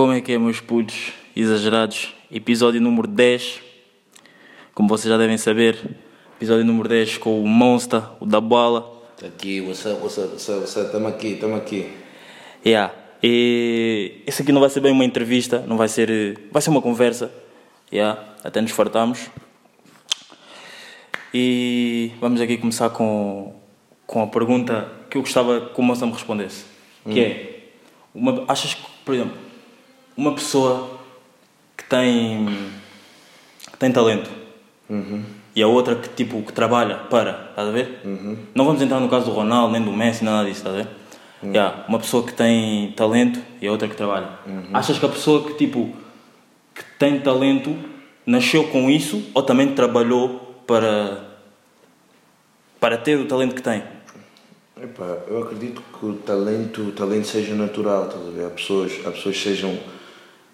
Como é que é, meus putos exagerados? Episódio número 10. Como vocês já devem saber, episódio número 10 com o Monster, o da Bala. Tá aqui, what's up, what's up, what's up, what's up, tamo aqui, tamo aqui. Yeah. E esse aqui não vai ser bem uma entrevista, não vai ser. Vai ser uma conversa. Yeah. Até nos fartamos. E vamos aqui começar com, com a pergunta que eu gostava que o Monster me respondesse. Que é, uma, achas que, por exemplo, uma pessoa que tem, que tem talento e a outra que, tipo, que trabalha para, estás a ver? Não vamos entrar no caso do Ronaldo, nem do Messi, nada disso, estás a ver? Yeah, uma pessoa que tem talento e a outra que trabalha. Achas que a pessoa que, tipo, que tem talento nasceu com isso ou também trabalhou para, para ter o talento que tem? Epá, eu acredito que o talento, o talento seja natural, estás a ver? Há pessoas, há pessoas que sejam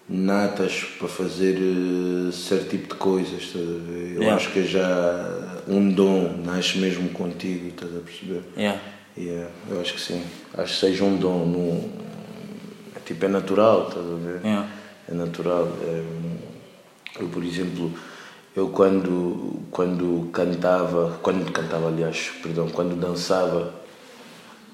natas para fazer eh, certo tipo de coisas, estás a ver? Eu Yeah. acho que já um dom, nasce mesmo contigo, estás a perceber? Yeah. Yeah, eu acho que sim. Acho que seja um dom, não, é tipo, é natural, estás a ver? Yeah. É natural. é, eu, por exemplo, eu quando, quando cantava, quando cantava, aliás, perdão, quando dançava,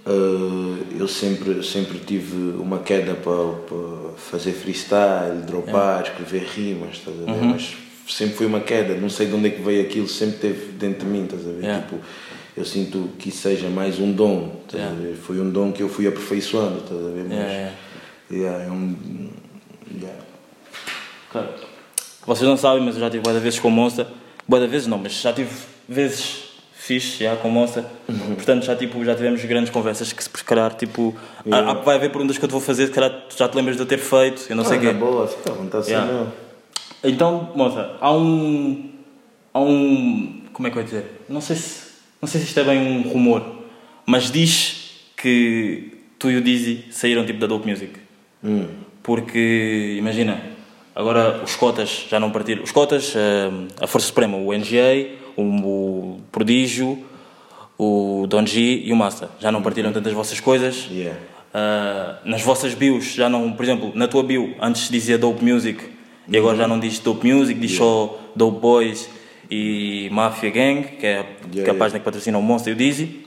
eu sempre, sempre tive uma queda para, para fazer freestyle, dropar, escrever rimas, estás a ver? Mas sempre foi uma queda, não sei de onde é que veio aquilo, sempre teve dentro de mim, estás a ver? Yeah. Tipo, eu sinto que isso seja mais um dom, estás Yeah. a ver? Foi um dom que eu fui aperfeiçoando, estás a ver? Mas, Yeah, yeah. é um. Yeah. Cara, vocês não sabem, mas eu já tive várias vezes com o Monster. Várias vezes não, mas já tive vezes fixe já com o Monster. Portanto, já, tipo, já tivemos grandes conversas que se calhar, tipo, há- há- vai haver perguntas que eu te vou fazer, se calhar já te lembras de eu ter feito, eu não sei o ah, quê. boa, fica à vontade, Yeah. yeah. não. Então, moça, há um. Há um. Como é que eu ia dizer? Não sei se. Não sei se isto é bem um rumor, mas diz que tu e o Dizzy saíram tipo da Dope Music. Hum. Porque, imagina, agora os cotas já não partiram. Os cotas, eh, a Força Suprema, o NGA, o, Prodígio, o Don G e o Massa, já não partiram tantas vossas coisas. Yeah. Ah, nas vossas bios já não, por exemplo, na tua bio antes dizia Dope Music e agora já não diz Dope Music, diz só Dope Boys e Mafia Gang, que é, que é a yeah. página que patrocina o Monster e o Dizzy.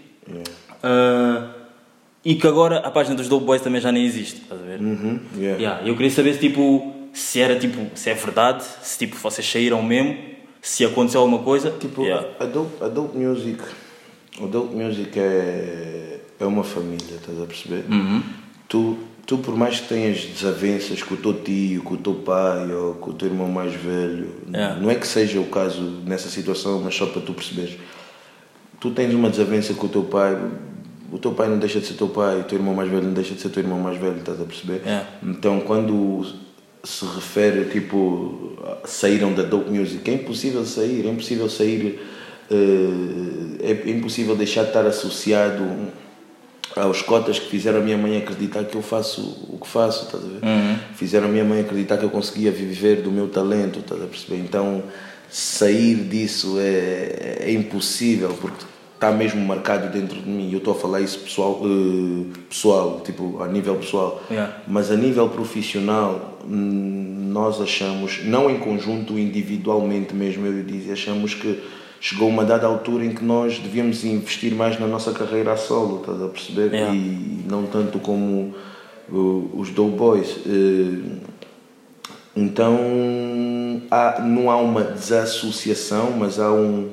Ah, e que agora a página dos Dope Boys também já nem existe, estás a ver? Uhum. Yeah. Yeah, Eu queria saber se, tipo, se era tipo, se é verdade, se tipo, vocês saíram mesmo, se aconteceu alguma coisa. Tipo, Yeah. a, dope, a Dope Music, Dope Music é, é uma família, estás a perceber? Uhum. Tu, tu, por mais que tenhas desavenças com o teu tio, com o teu pai ou com o teu irmão mais velho, Yeah. não é que seja o caso nessa situação, mas só para tu perceberes. Tu tens uma desavença com o teu pai, o teu pai não deixa de ser teu pai, o teu irmão mais velho não deixa de ser teu irmão mais velho, estás a perceber? Yeah. Então, quando se refere, tipo, saíram da dope music, é impossível sair, é impossível sair, eh, é impossível deixar de estar associado aos cotas que fizeram a minha mãe acreditar que eu faço o que faço, estás a ver? Fizeram a minha mãe acreditar que eu conseguia viver do meu talento, estás a perceber? Então, sair disso é, é impossível, porque está mesmo marcado dentro de mim. Eu estou a falar isso pessoal, eh, pessoal tipo, a nível pessoal. Yeah. Mas a nível profissional, nós achamos, não em conjunto, individualmente mesmo, eu Dizzy, achamos que chegou uma dada altura em que nós devíamos investir mais na nossa carreira a solo, estás a perceber? Yeah. E não tanto como os Dope Boys. Uh, então, há, não há uma desassociação, mas há um,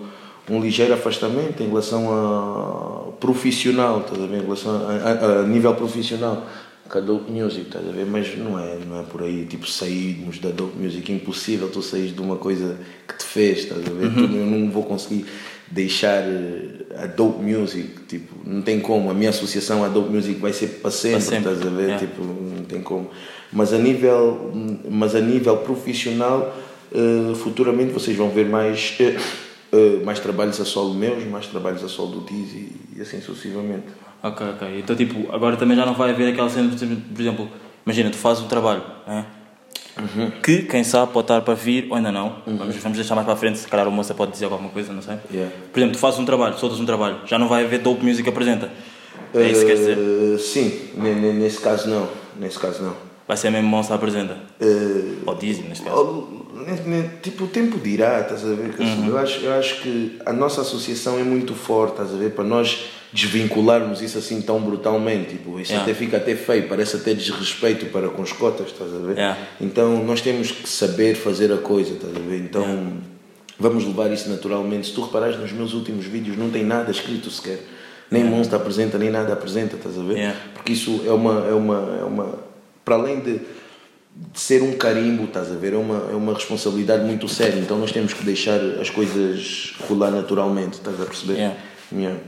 um ligeiro afastamento em relação a profissional, estás a ver? Em relação a, a- a nível profissional. Com a Dope Music, estás a ver? Mas não é, não é por aí, tipo, sairmos da Dope Music, impossível tu saís de uma coisa que te fez, estás a ver? Tu- eu não vou conseguir deixar eh, a Dope Music, tipo, não tem como, a minha associação à Dope Music vai ser para sempre, sempre, estás a ver? yeah. Tipo, não tem como. Mas a nível, mas a nível profissional, eh, futuramente vocês vão ver mais, eh, eh, mais trabalhos a solo meus, mais trabalhos a solo do Dizzy e assim sucessivamente. Ok, ok. Então, tipo, agora também já não vai haver aquela cena, por exemplo, imagina, tu fazes um trabalho, né? que quem sabe pode estar para vir ou ainda não. Vamos, vamos deixar mais para a frente, se calhar o moça pode dizer alguma coisa, não sei. Yeah. Por exemplo, tu fazes um trabalho, soltas um trabalho, já não vai haver Dope Music apresenta. É isso que quer dizer? Eh, sim, ne- ne- nesse caso não. Nesse caso não. Vai ser mesmo Monster apresenta? Eh, Ou Dizzy, neste caso. Tipo, o tempo dirá, estás a ver? Que assim, eu, acho, eu acho que a nossa associação é muito forte, estás a ver? Para nós desvincularmos isso assim tão brutalmente. Tipo, isso Yeah. até fica até feio, parece até desrespeito para com os cotas, estás a ver? Yeah. Então nós temos que saber fazer a coisa, estás a ver? Então vamos levar isso naturalmente. Se tu reparares nos meus últimos vídeos, não tem nada escrito sequer. Nem Monster apresenta, nem nada apresenta, estás a ver? Yeah. Porque isso é uma, é uma, é uma. Para além de ser um carimbo, estás a ver? É uma, é uma responsabilidade muito séria. Então nós temos que deixar as coisas rolar naturalmente, estás a perceber? Yeah. Yeah.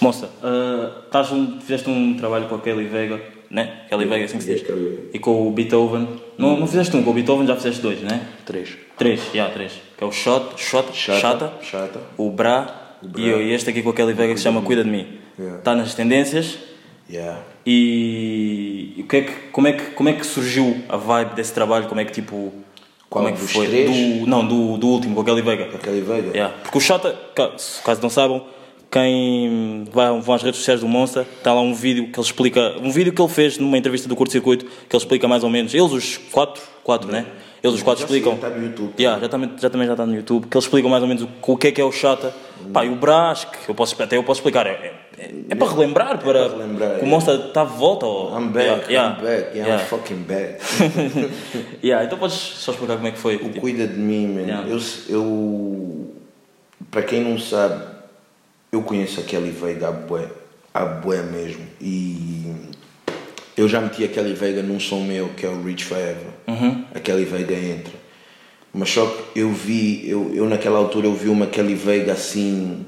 Monster, ah, estás um- fizeste um trabalho com a Kelly Vega, né? Kelly Vega, assim que se diz. E com o Beethoven. Não, não fizeste um, com o Beethoven já fizeste dois, né? Três. Três, já, três. Que é o Shot, Shot, Chata. Chata, Chata. o Bra, Bra. e este aqui com a Kelly Vega que se chama Cuida de Mim. Yeah. Está nas tendências. Yeah. E e que é que, como, é que, como é que surgiu a vibe desse trabalho? Como é que tipo. Qual como é que foi? três? Do, não, do, do último, com a Kelly Vega. A Kelly Vega. Yeah. Porque o Chata, se caso não saibam, quem vai, vão às redes sociais do Monster, está lá um vídeo que ele explica, um vídeo que ele fez numa entrevista do Curto Circuito, que ele explica mais ou menos, eles os quatro, quatro, né? Eles os quatro Já sei, explicam. está no YouTube. Yeah, já, também, já também já está no YouTube, que eles explicam mais ou menos o, o que é que é o Chata. Pá, e o Brás, que eu posso, até eu posso explicar, é, é, é para relembrar, para, para relembrar, que o é. Monster está de volta. Ou, I'm back, Yeah, I'm back, yeah. I'm fucking back. Yeah, então podes só explicar como é que foi. O tipo. Cuida de mim, man. Eu, eu, para quem não sabe, eu conheço a Kelly Veiga a bué, a bué mesmo. E eu já meti a Kelly Veiga num som meu, que é o Reach Forever. A Kelly Veiga entra. Mas só que eu vi, eu, eu naquela altura eu vi uma Kelly Veiga assim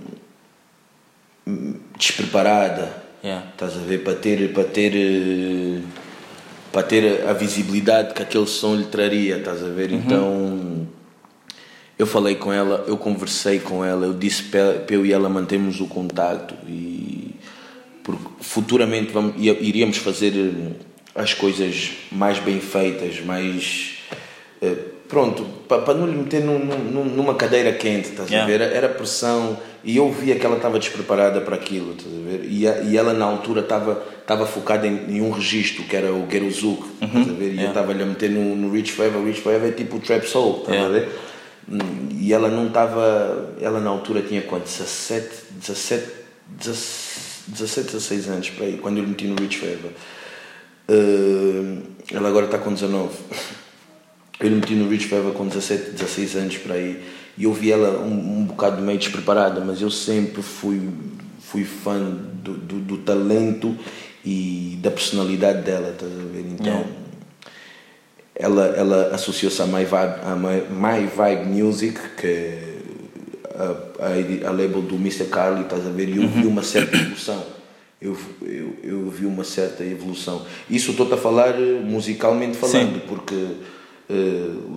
despreparada. Yeah. Estás a ver? Para ter, para ter, eh, para ter a visibilidade que aquele som lhe traria, estás a ver? Então eu falei com ela, eu conversei com ela, eu disse para eu e ela mantermos o contacto e porque futuramente vamos, iríamos fazer eh, as coisas mais bem feitas, mais eh, pronto, para não lhe meter num- num- numa cadeira quente, estás Yeah. a ver? Era pressão e eu via que ela estava despreparada para aquilo, estás a ver? E, a- e ela na altura estava estava focada em, em um registro que era o Geruzuk, estás a ver? E eu Yeah. estava-lhe a meter no, no Reach Forever, Reach Forever é tipo o Trap Soul, estás Yeah. a ver? E ela não estava. Ela na altura tinha quanto? 17, 17, 17, 16 anos, para aí, quando eu lhe meti no Reach Forever. Uh, ela agora está com 19. Eu lhe meti no Reach Forever com 17, 16 anos para aí. E eu vi ela um, um bocado meio despreparada, mas eu sempre fui, fui fã do, do, do talento e da personalidade dela, estás a ver? Então Yeah. ela, ela associou-se à My Vibe, à My, My Vibe Music, que é a, a, a label do Mr. Carly, estás a ver? E eu vi uma certa evolução. Eu, eu, eu vi uma certa evolução. Isso eu estou-te a falar eh, musicalmente falando, Sim. porque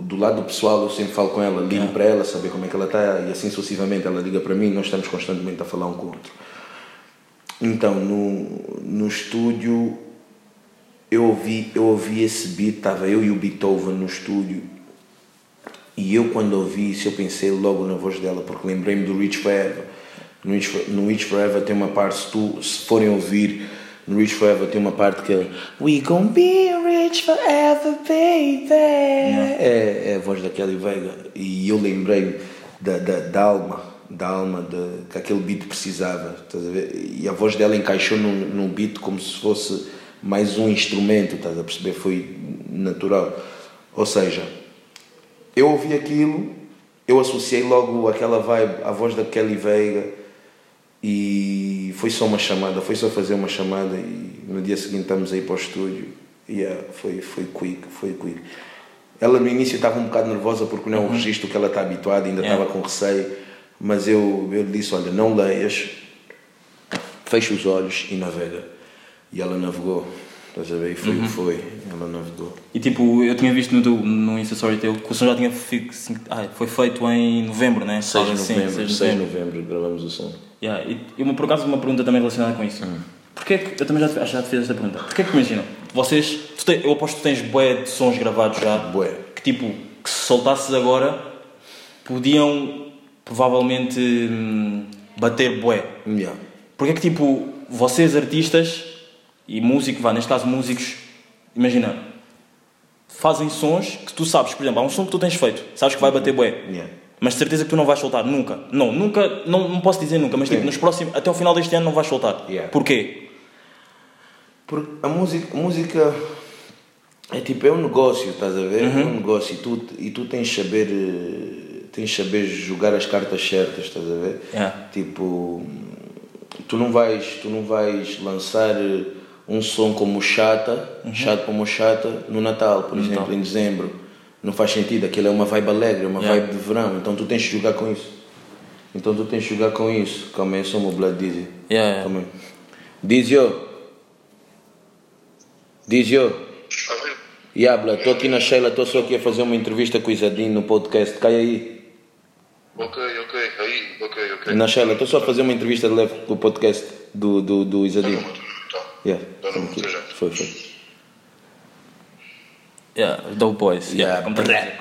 do lado pessoal eu sempre falo com ela, ligo para ela, saber como é que ela está e assim sucessivamente. Ela liga para mim, nós estamos constantemente a falar um com o outro. Então, no, no estúdio, eu ouvi, eu ouvi esse beat, estava eu e o Beethoven no estúdio. E eu, quando ouvi isso, eu pensei logo na voz dela, porque lembrei-me do Reach Forever. No Reach Forever tem uma parte, se, tu, se forem ouvir, no Reach Forever tem uma parte que é We gon' be rich forever, baby. É, é a voz da Kelly Veiga. E eu lembrei da, da, da alma, da alma de, que aquele beat precisava. Estás a ver? E a voz dela encaixou num, num beat como se fosse mais um instrumento, estás a perceber? Foi natural. Ou seja, eu ouvi aquilo, eu associei logo aquela vibe à voz da Kelly Veiga e foi só uma chamada, foi só fazer uma chamada e no dia seguinte estamos aí para o estúdio e yeah, foi, foi quick, foi quick. Ela no início estava um bocado nervosa porque não é um registro que ela está habituada, ainda Yeah. estava com receio, mas eu, eu lhe disse, olha, não leias, fecha os olhos e navega. E ela navegou, estás a ver? E foi o que foi, ela navegou. E tipo, eu tinha visto no, teu, no Insta Story teu que o som já tinha fi- assim, ah, foi feito em novembro, né? 6 de assim, novembro, 6 de 6 de novembro gravamos o som. Yeah, e, e uma, por acaso uma pergunta também relacionada com isso. Porquê que, eu também já te, já te fiz esta pergunta. Porquê que imagina, vocês, te- eu aposto que tu tens bué de sons gravados já, Bué. que tipo, que se soltasses agora, podiam provavelmente hum, bater bué. Yeah. Porque é que tipo, vocês artistas e músicos, vá, neste caso músicos, imagina, fazem sons que tu sabes, por exemplo, há um som que tu tens feito, sabes que vai bater bué. Yeah. Mas de certeza que tu não vais soltar nunca. Não, nunca, não, não posso dizer nunca, mas tipo, Sim. nos próximos, até o final deste ano não vais soltar. Yeah. Porquê? Porque a música, a música é tipo, é um negócio, estás a ver? É um negócio e tu, e tu tens de saber, eh, tens de saber jogar as cartas certas, estás a ver? Yeah. Tipo, tu não vais, tu não vais lançar eh, um som como Chata, Chato como Chata, no Natal, por exemplo, em dezembro. Não faz sentido, aquilo é uma vibe alegre, é uma Yeah. vibe de verão, então tu tens de jogar com isso. Então tu tens de jogar com isso. Calma aí, eu sou o Blood Dizzy. Yeah, yeah. Calma aí. Dizio. Dizio. Habla, estou aqui na Sheila, estou só aqui a fazer uma entrevista com o Isadinho no podcast. Cai aí. Ok, ok, aí, ok, ok. Na Sheila, estou só a fazer uma entrevista de leve com o podcast do, do, do Isadinho. Tá. Yeah. Tá no já. Foi, foi. Yeah, Dope Boys. Yeah, dizer.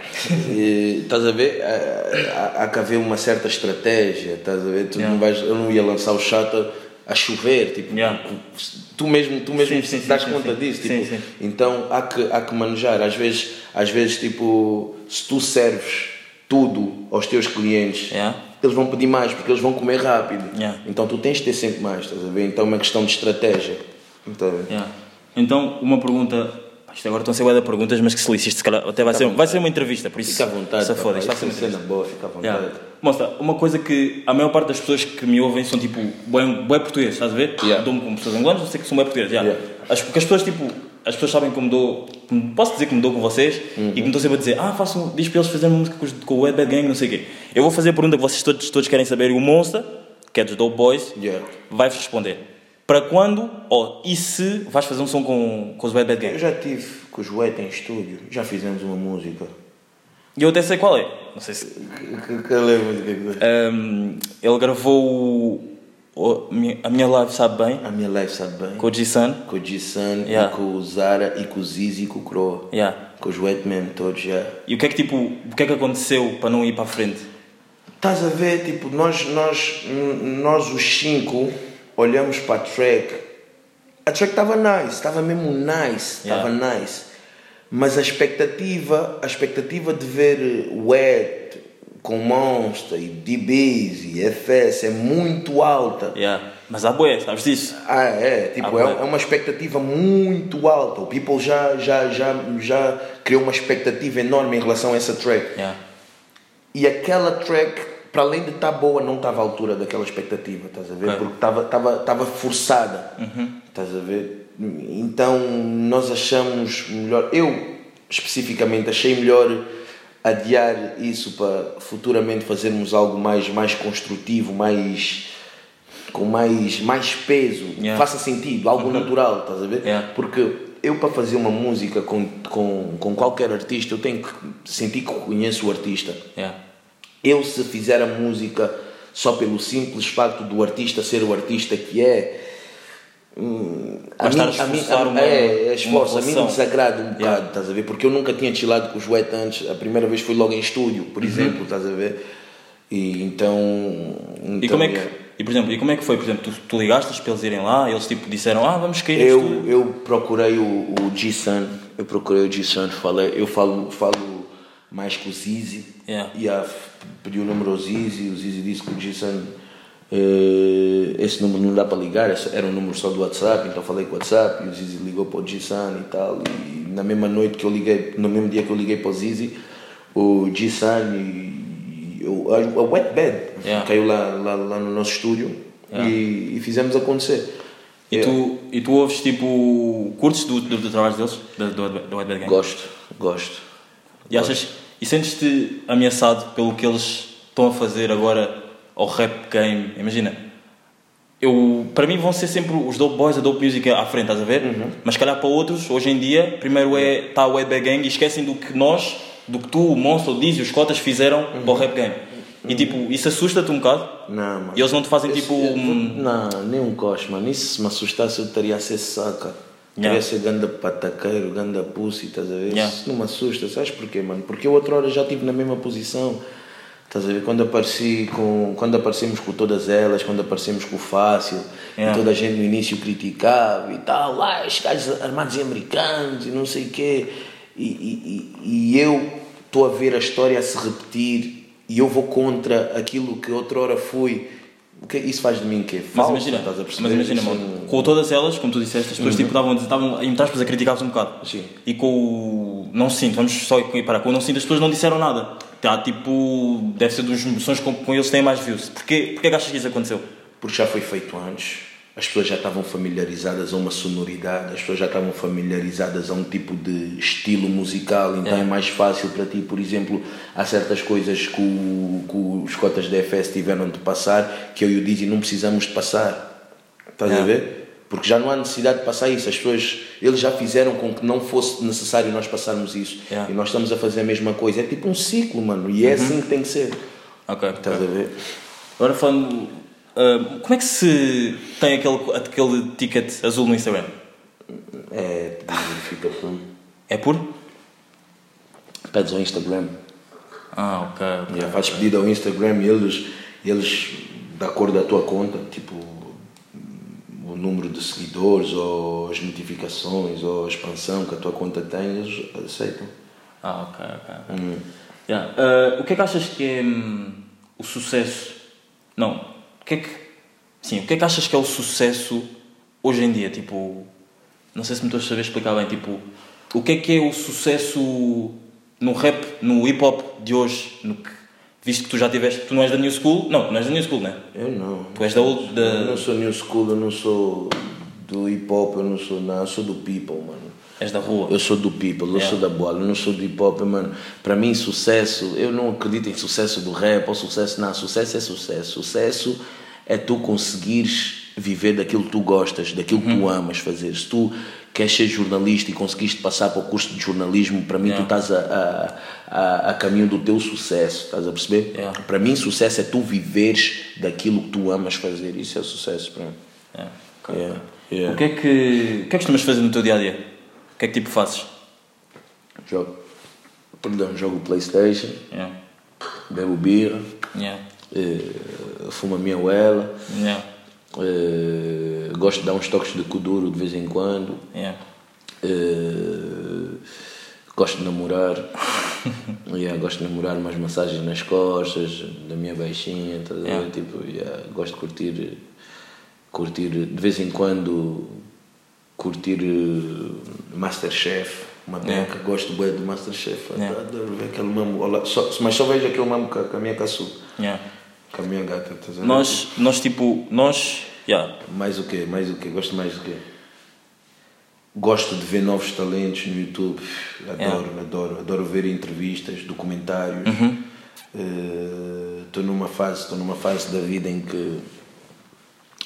E, estás a ver? Há, há, há que haver uma certa estratégia, estás a ver? Tu Yeah. não vais, eu não ia lançar o chato a chover, tipo, Yeah. tu mesmo, tu mesmo Sim, sim, dás sim, conta sim. disso, tipo, então há que, há que manejar, às vezes, às vezes, tipo, se tu serves tudo aos teus clientes, Yeah. eles vão pedir mais, porque eles vão comer rápido, Yeah. então tu tens de ter sempre mais, estás a ver? Então é uma questão de estratégia, então, Yeah. Então, uma pergunta. Isto agora estão a ser bué de perguntas, mas que se lixe, isto se calhar até vai ser, vai ser uma entrevista, por isso. fica à vontade, Se foda, isto vai ser uma entrevista. boa, fica à vontade. Yeah. Mostra, uma coisa que a maior parte das pessoas que me ouvem são tipo bué, bué português, estás a ver? Yeah. Dou-me com pessoas angolanas, eu sei que são bué portugueses. Yeah. Yeah. As, porque as pessoas tipo, as pessoas sabem como dou, posso dizer que me dou com vocês Uhum. e que me estão sempre a dizer, ah, faço, diz para eles fazerem música com, com o Wet Bad Gang, não sei o quê. Eu vou fazer a pergunta que vocês todos, todos querem saber e o Monster, que é dos Dope Boys, Yeah. vai-vos responder. Para quando, ou e se vais fazer um som com, com os Wet Bad Eu Gang? já tive com o Joete em estúdio, já fizemos uma música. E eu até sei qual é. Não sei se. Qual é a música que Um, ele gravou o- a minha live, sabe bem, A minha live sabe bem. com o G-Sun. Com o G-Sun, Yeah. e com o Zara, e com o Zizi e com o Croa. Yeah. Com os Wet mesmo, todos já. E o que é que tipo, o que é que aconteceu para não ir para a frente? Estás a ver, tipo, nós, nós, nós os cinco olhamos para a track. A track estava nice, estava mesmo nice, estava nice. Mas a expectativa, a expectativa de ver Wet com Monster e DBs e FS é muito alta. Yeah. Mas há boé, sabes disso? Ah, é, tipo, é, é uma expectativa muito alta. O People já, já, já, já criou uma expectativa enorme em relação a essa track. Yeah. E aquela track, para além de estar boa, não estava à altura daquela expectativa, estás a ver? Ok. Porque estava, estava, estava forçada, estás a ver? Então nós achamos melhor, eu especificamente achei melhor adiar isso para futuramente fazermos algo mais, mais construtivo, mais com mais, mais peso, Yeah. faça sentido, algo natural, estás a ver? Yeah. Porque eu para fazer uma música com, com, com qualquer artista, eu tenho que sentir que conheço o artista. Yeah. Eu se fizer a música só pelo simples facto do artista ser o artista que é, hum, a mim, a mim, a- uma- é, é esforço, a mim me desagrada um bocado, Yeah. estás a ver? Porque eu nunca tinha chilado com os Wet antes, a primeira vez foi logo em estúdio, por exemplo, estás a ver? E então. E então, como é que, yeah. e por exemplo, e como é que foi? Por exemplo, tu, tu ligaste para eles irem lá, eles tipo disseram, ah, vamos cair Eu, nisto. eu procurei o, o G-Sun, eu procurei o G-Sun, falei, eu falo, falo mais com o Zizi, Yeah. e a, pedi o número ao Zizi, o Zizi disse que o G-Sun, eh, esse número não dá para ligar, esse era um número só do WhatsApp, então falei com o WhatsApp, e o Zizi ligou para o G-Sun e tal, e na mesma noite que eu liguei, no mesmo dia que eu liguei para o Zizi, o G-Sun e, e o, a, Wet Bed Yeah. caiu lá, lá, lá no nosso estúdio Yeah. e, e fizemos acontecer. E, Yeah. tu, e tu ouves tipo, curtes do, do, do trabalho deles, do, do, do Bad Gang? Gosto, gosto. E achas, e sentes-te ameaçado pelo que eles estão a fazer agora ao rap game? Imagina, eu, para mim vão ser sempre os Dope Boys, a Dope Music à frente, estás a ver? Uhum. Mas se calhar para outros, hoje em dia, primeiro é está o Bad Gang e esquecem do que nós, do que tu, o Monster, o Diz e os Cotas fizeram Uhum. para o rap game. E tipo, isso assusta-te um bocado? Não, mano. E eles não te fazem Esse- tipo. eu- Não, nem um coche, mano. Isso se me assustasse eu estaria a ser saca. Yeah. Teria a ser ganda pataqueiro, ganda pussy, estás a ver? Yeah. Isso não me assusta, sabes porquê, mano? Porque eu outra hora já estive na mesma posição. Estás a ver? Quando apareci com. Quando aparecemos com todas elas, quando aparecemos com o Fácil, Yeah. e toda a gente no início criticava e tal, lá, os gajos armados e americanos e não sei o quê. e, e, e eu estou a ver a história a se repetir e eu vou contra aquilo que outrora fui. O que isso faz de mim que é Mas falso, imagina, estás a perceber? mas imagina, é mano, com todas elas, como tu disseste, as pessoas tipo, estavam, estavam em aspas a criticar-vos um bocado. Sim. E com o não sinto, vamos só parar, com o não sinto, as pessoas não disseram nada. Tá, tipo, deve ser dos sons com, com eles que têm mais views. Porquê, porquê achas que isso aconteceu? porque já foi feito antes. As pessoas já estavam familiarizadas a uma sonoridade, as pessoas já estavam familiarizadas a um tipo de estilo musical, então é, mais fácil para ti, por exemplo, há certas coisas que, o- que os cotas da FS tiveram de passar que eu e o Dizzy não precisamos de passar. Estás a É. ver? Porque já não há necessidade de passar isso. As pessoas, eles já fizeram com que não fosse necessário nós passarmos isso. É. E nós estamos a fazer a mesma coisa. É tipo um ciclo, mano. E é assim que tem que ser. Ok. Estás a ver? Agora falando, como é que se tem aquele, aquele ticket azul no Instagram? É, fica com. É por? Pedes ao Instagram. Ah, ok. ok. Já fazes pedido ao Instagram e eles, eles, da cor da tua conta, tipo o número de seguidores, ou as notificações, ou a expansão que a tua conta tem, eles aceitam. Ah, ok, ok. ok. Yeah. Ah, o que é que achas que é hum, o sucesso? Não, o que é que. Sim, o que é que achas que é o sucesso hoje em dia? Tipo, não sei se me estou a saber explicar bem. Tipo, o que é que é o sucesso no rap, no hip hop de hoje? No que, visto que tu já tiveste. Tu não és da New School? Não, tu não és da New School, não é? Eu não. Tu és da old. Da... Eu não sou new school, eu não sou do hip hop, eu não sou nada, eu sou do people, mano. És da rua. Eu sou do people, eu Yeah. sou da bola, eu não sou do hip hop, mano. Para mim, sucesso, eu não acredito em sucesso do rap ou sucesso, não. Sucesso é sucesso. Sucesso é tu conseguires viver daquilo que tu gostas, daquilo que Uhum. tu amas fazer. Se tu queres ser jornalista e conseguiste passar para o curso de jornalismo, para mim, Yeah. tu estás a, a, a, a caminho do teu sucesso, estás a perceber? Yeah. Para mim, sucesso é tu viveres daquilo que tu amas fazer. Isso é sucesso para mim. É, yeah. O que é que. O que é que costumas fazer no teu dia a dia? O que é que tipo fazes? Jogo, perdão, jogo Playstation, Yeah. bebo birra, Yeah. eh, fumo a minha uela, Yeah. eh, gosto de dar uns toques de kuduro de vez em quando, Yeah. eh, gosto de namorar, yeah, gosto de namorar umas massagens nas costas, da minha baixinha, ver? Yeah. Tipo, yeah, gosto de curtir, curtir de vez em quando, curtir eh, Masterchef. Uma Yeah. beca, gosto bem do Masterchef, Yeah. adoro ver aquele só, mas só vejo aquele mamo com a, minha caçu, Yeah. com a minha gata, estás a ver? Nós, nós tipo, nós, yeah, Mais o quê? Mais o quê? Gosto mais do quê? Gosto de ver novos talentos no YouTube. Adoro, adoro. Adoro ver entrevistas, documentários. Estou numa fase, estou numa fase da vida em que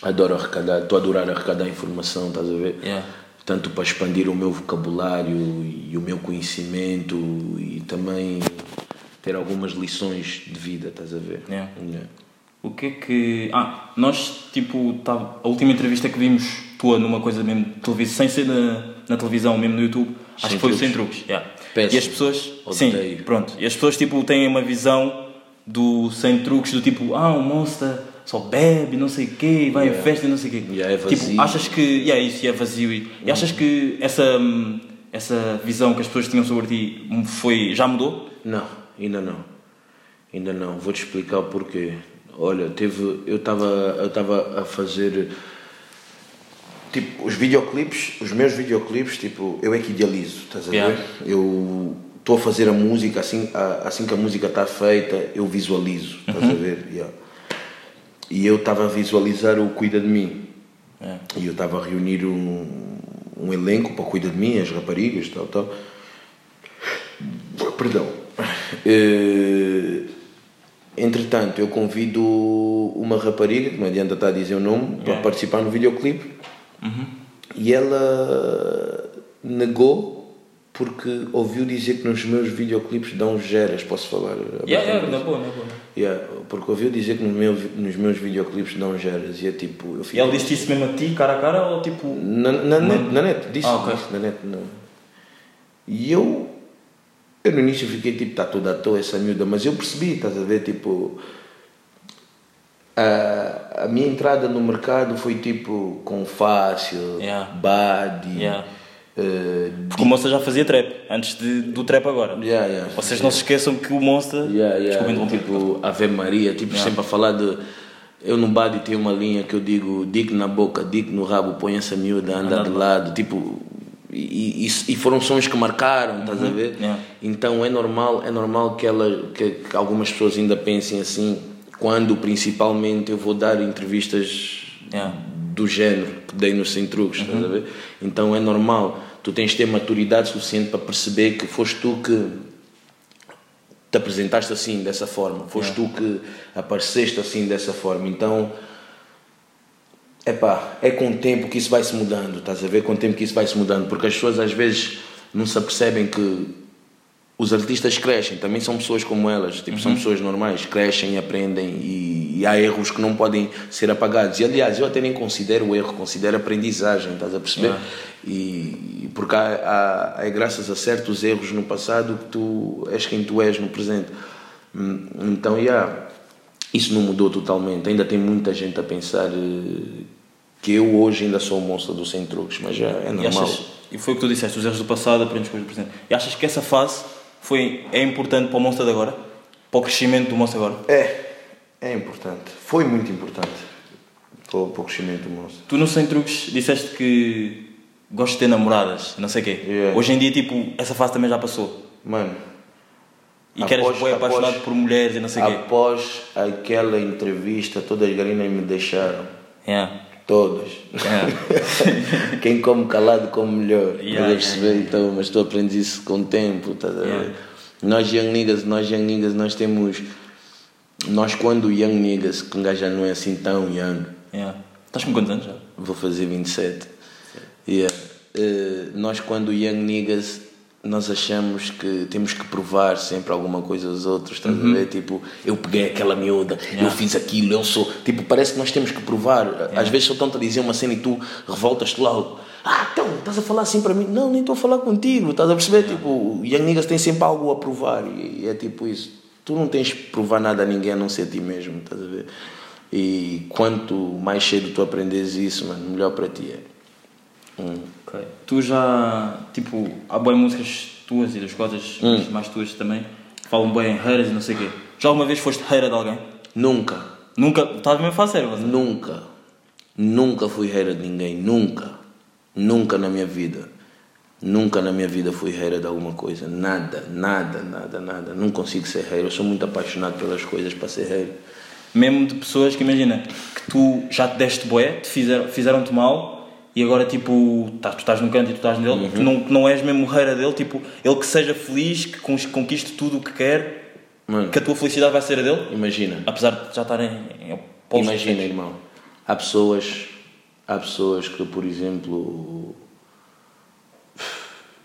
adoro arrecadar, estou a adorar arrecadar informação, estás a ver? Yeah. Tanto para expandir o meu vocabulário e o meu conhecimento e também ter algumas lições de vida, estás a ver? Yeah. Yeah. o que é que. Ah, nós, tipo, tá, a última entrevista que vimos tua numa coisa mesmo de televisão, sem ser na, na televisão, mesmo no YouTube, acho Sem que foi o truques. Sem Truques. Yeah. Péssimo. E as pessoas. Sim, pronto. E as pessoas, tipo, têm uma visão do Sem Truques, do tipo, ah, o Monster só bebe, não sei o quê, vai Yeah. em festa e não sei o quê. Yeah, é tipo, vazio. achas que. Yeah, isso, e é vazio. E, e achas que essa, essa visão que as pessoas tinham sobre ti foi, já mudou? Não, ainda não. Ainda não. Vou-te explicar o porquê. Olha, teve, eu estava eu tava a fazer tipo os videoclipes, os meus videoclipes, tipo, eu é que idealizo, estás a Yeah. ver? Eu estou a fazer a música, assim, a- assim que a música está feita, eu visualizo, estás a ver? Yeah. E eu estava a visualizar o Cuida de Mim. É. E eu estava a reunir um, um elenco para cuidar de mim, as raparigas, tal, tal. Perdão. Eh, entretanto, eu convido uma rapariga, que não adianta estar a dizer o nome, para Yeah. participar no videoclipe. E ela negou porque ouviu dizer que nos meus videoclipes dão geras, posso falar? Yeah, yeah, na boa, na boa. Yeah, porque ouviu dizer que nos meus, nos meus videoclipes dão geras e é tipo. Eu E fico, ela disse isso mesmo a ti, cara a cara, ou tipo. na, na, net, na net, disse, Ah, ok. disse na net. Não. E eu, eu no início fiquei tipo, está toda à toa essa miúda, mas eu percebi, estás a ver, tipo. A, a minha entrada no mercado foi tipo com fácil, Yeah. Badi, Yeah. Eh, Porque o Monster já fazia trap, antes de, do trap agora. yeah, yeah. Vocês não se esqueçam que o Monster. Yeah, yeah, tipo, Ave Maria, tipo, sempre a falar de. Eu no body tenho uma linha que eu digo dick na boca, dick no rabo, põe essa miúda, anda de lado, tipo. E, e, e foram sons que marcaram, estás a ver? yeah. Então é normal, é normal que, ela, que, que algumas pessoas ainda pensem assim, quando principalmente eu vou dar entrevistas Yeah. do género que dei no Sem Truques, estás a ver? Então é normal, tu tens de ter maturidade suficiente para perceber que foste tu que te apresentaste assim, dessa forma, foste tu que apareceste assim, dessa forma. Então, epá, é com o tempo que isso vai se mudando, estás a ver? Com o tempo que isso vai se mudando, porque as pessoas às vezes não se apercebem que os artistas crescem, também são pessoas como elas, tipo, são pessoas normais, crescem, aprendem e, e há erros que não podem ser apagados. E aliás, eu até nem considero o erro, considero aprendizagem, estás a perceber? E, e porque há, há, é graças a certos erros no passado que tu és quem tu és no presente. Hum, Então, yeah, isso não mudou totalmente. Ainda tem muita gente a pensar eh, que eu hoje ainda sou o monstro do sem truques, mas já é E, normal. achas, e foi o que tu disseste, os erros do passado aprendes com os do presente. E achas que essa fase foi, é importante para o Monster de agora? Para o crescimento do Monster agora? É, é importante. Foi muito importante para o para o crescimento do monstro. Tu no Sem Truques disseste que gostas de ter namoradas, não sei o quê. Yeah. Hoje em dia, tipo, essa fase também já passou. Mano, E que eras Após- bem após- apaixonado por mulheres e não sei o quê. após aquela entrevista, todas as garinas me deixaram. Yeah. Todas. Yeah. Quem come calado come melhor. Yeah, Estás a perceber? Então, mas tu aprendes isso com o tempo. Ver? Yeah. Nós young niggas, nós young niggas, nós temos. Nós quando young niggas, que um gajo já não é assim tão young, Yeah. Estás com quantos anos já? vou fazer 27. Yeah. Eh, nós quando young niggas nós achamos que temos que provar sempre alguma coisa aos outros, estás a ver? Tipo, eu peguei aquela miúda, eu fiz aquilo, eu sou. Tipo, parece que nós temos que provar. Às vezes só estão-te a dizer uma cena e tu revoltas-te logo. Ah, então, estás a falar assim para mim? Não, nem estou a falar contigo, estás a perceber? Tipo, young niggas têm sempre algo a provar e é tipo isso. Tu não tens que provar nada a ninguém a não ser a ti mesmo, estás a ver? E quanto mais cedo tu aprendes isso, mano, melhor para ti é. Hum. Ok. Tu já, tipo, há boas músicas tuas e das coisas Hum. mais tuas também, falam bem em heiras e não sei o quê. Já alguma vez foste reira de alguém? Nunca, Nunca? Estás mesmo a sério, você? nunca, nunca fui reira de ninguém, nunca, nunca na minha vida. Nunca na minha vida fui reira de alguma coisa, nada, nada, nada, nada. Não consigo ser reira, eu sou muito apaixonado pelas coisas para ser reira. Mesmo de pessoas que imagina que tu já te deste boé, te fizeram, fizeram-te mal e agora tipo tá, tu estás no canto e tu estás nele, Uhum. tu não, não és mesmo reira dele, tipo, ele que seja feliz, que con- conquiste tudo o que quer, Mano, que a tua felicidade vai ser a dele, imagina, apesar de já estarem em Imagina, irmão. Há pessoas, há pessoas que, por exemplo,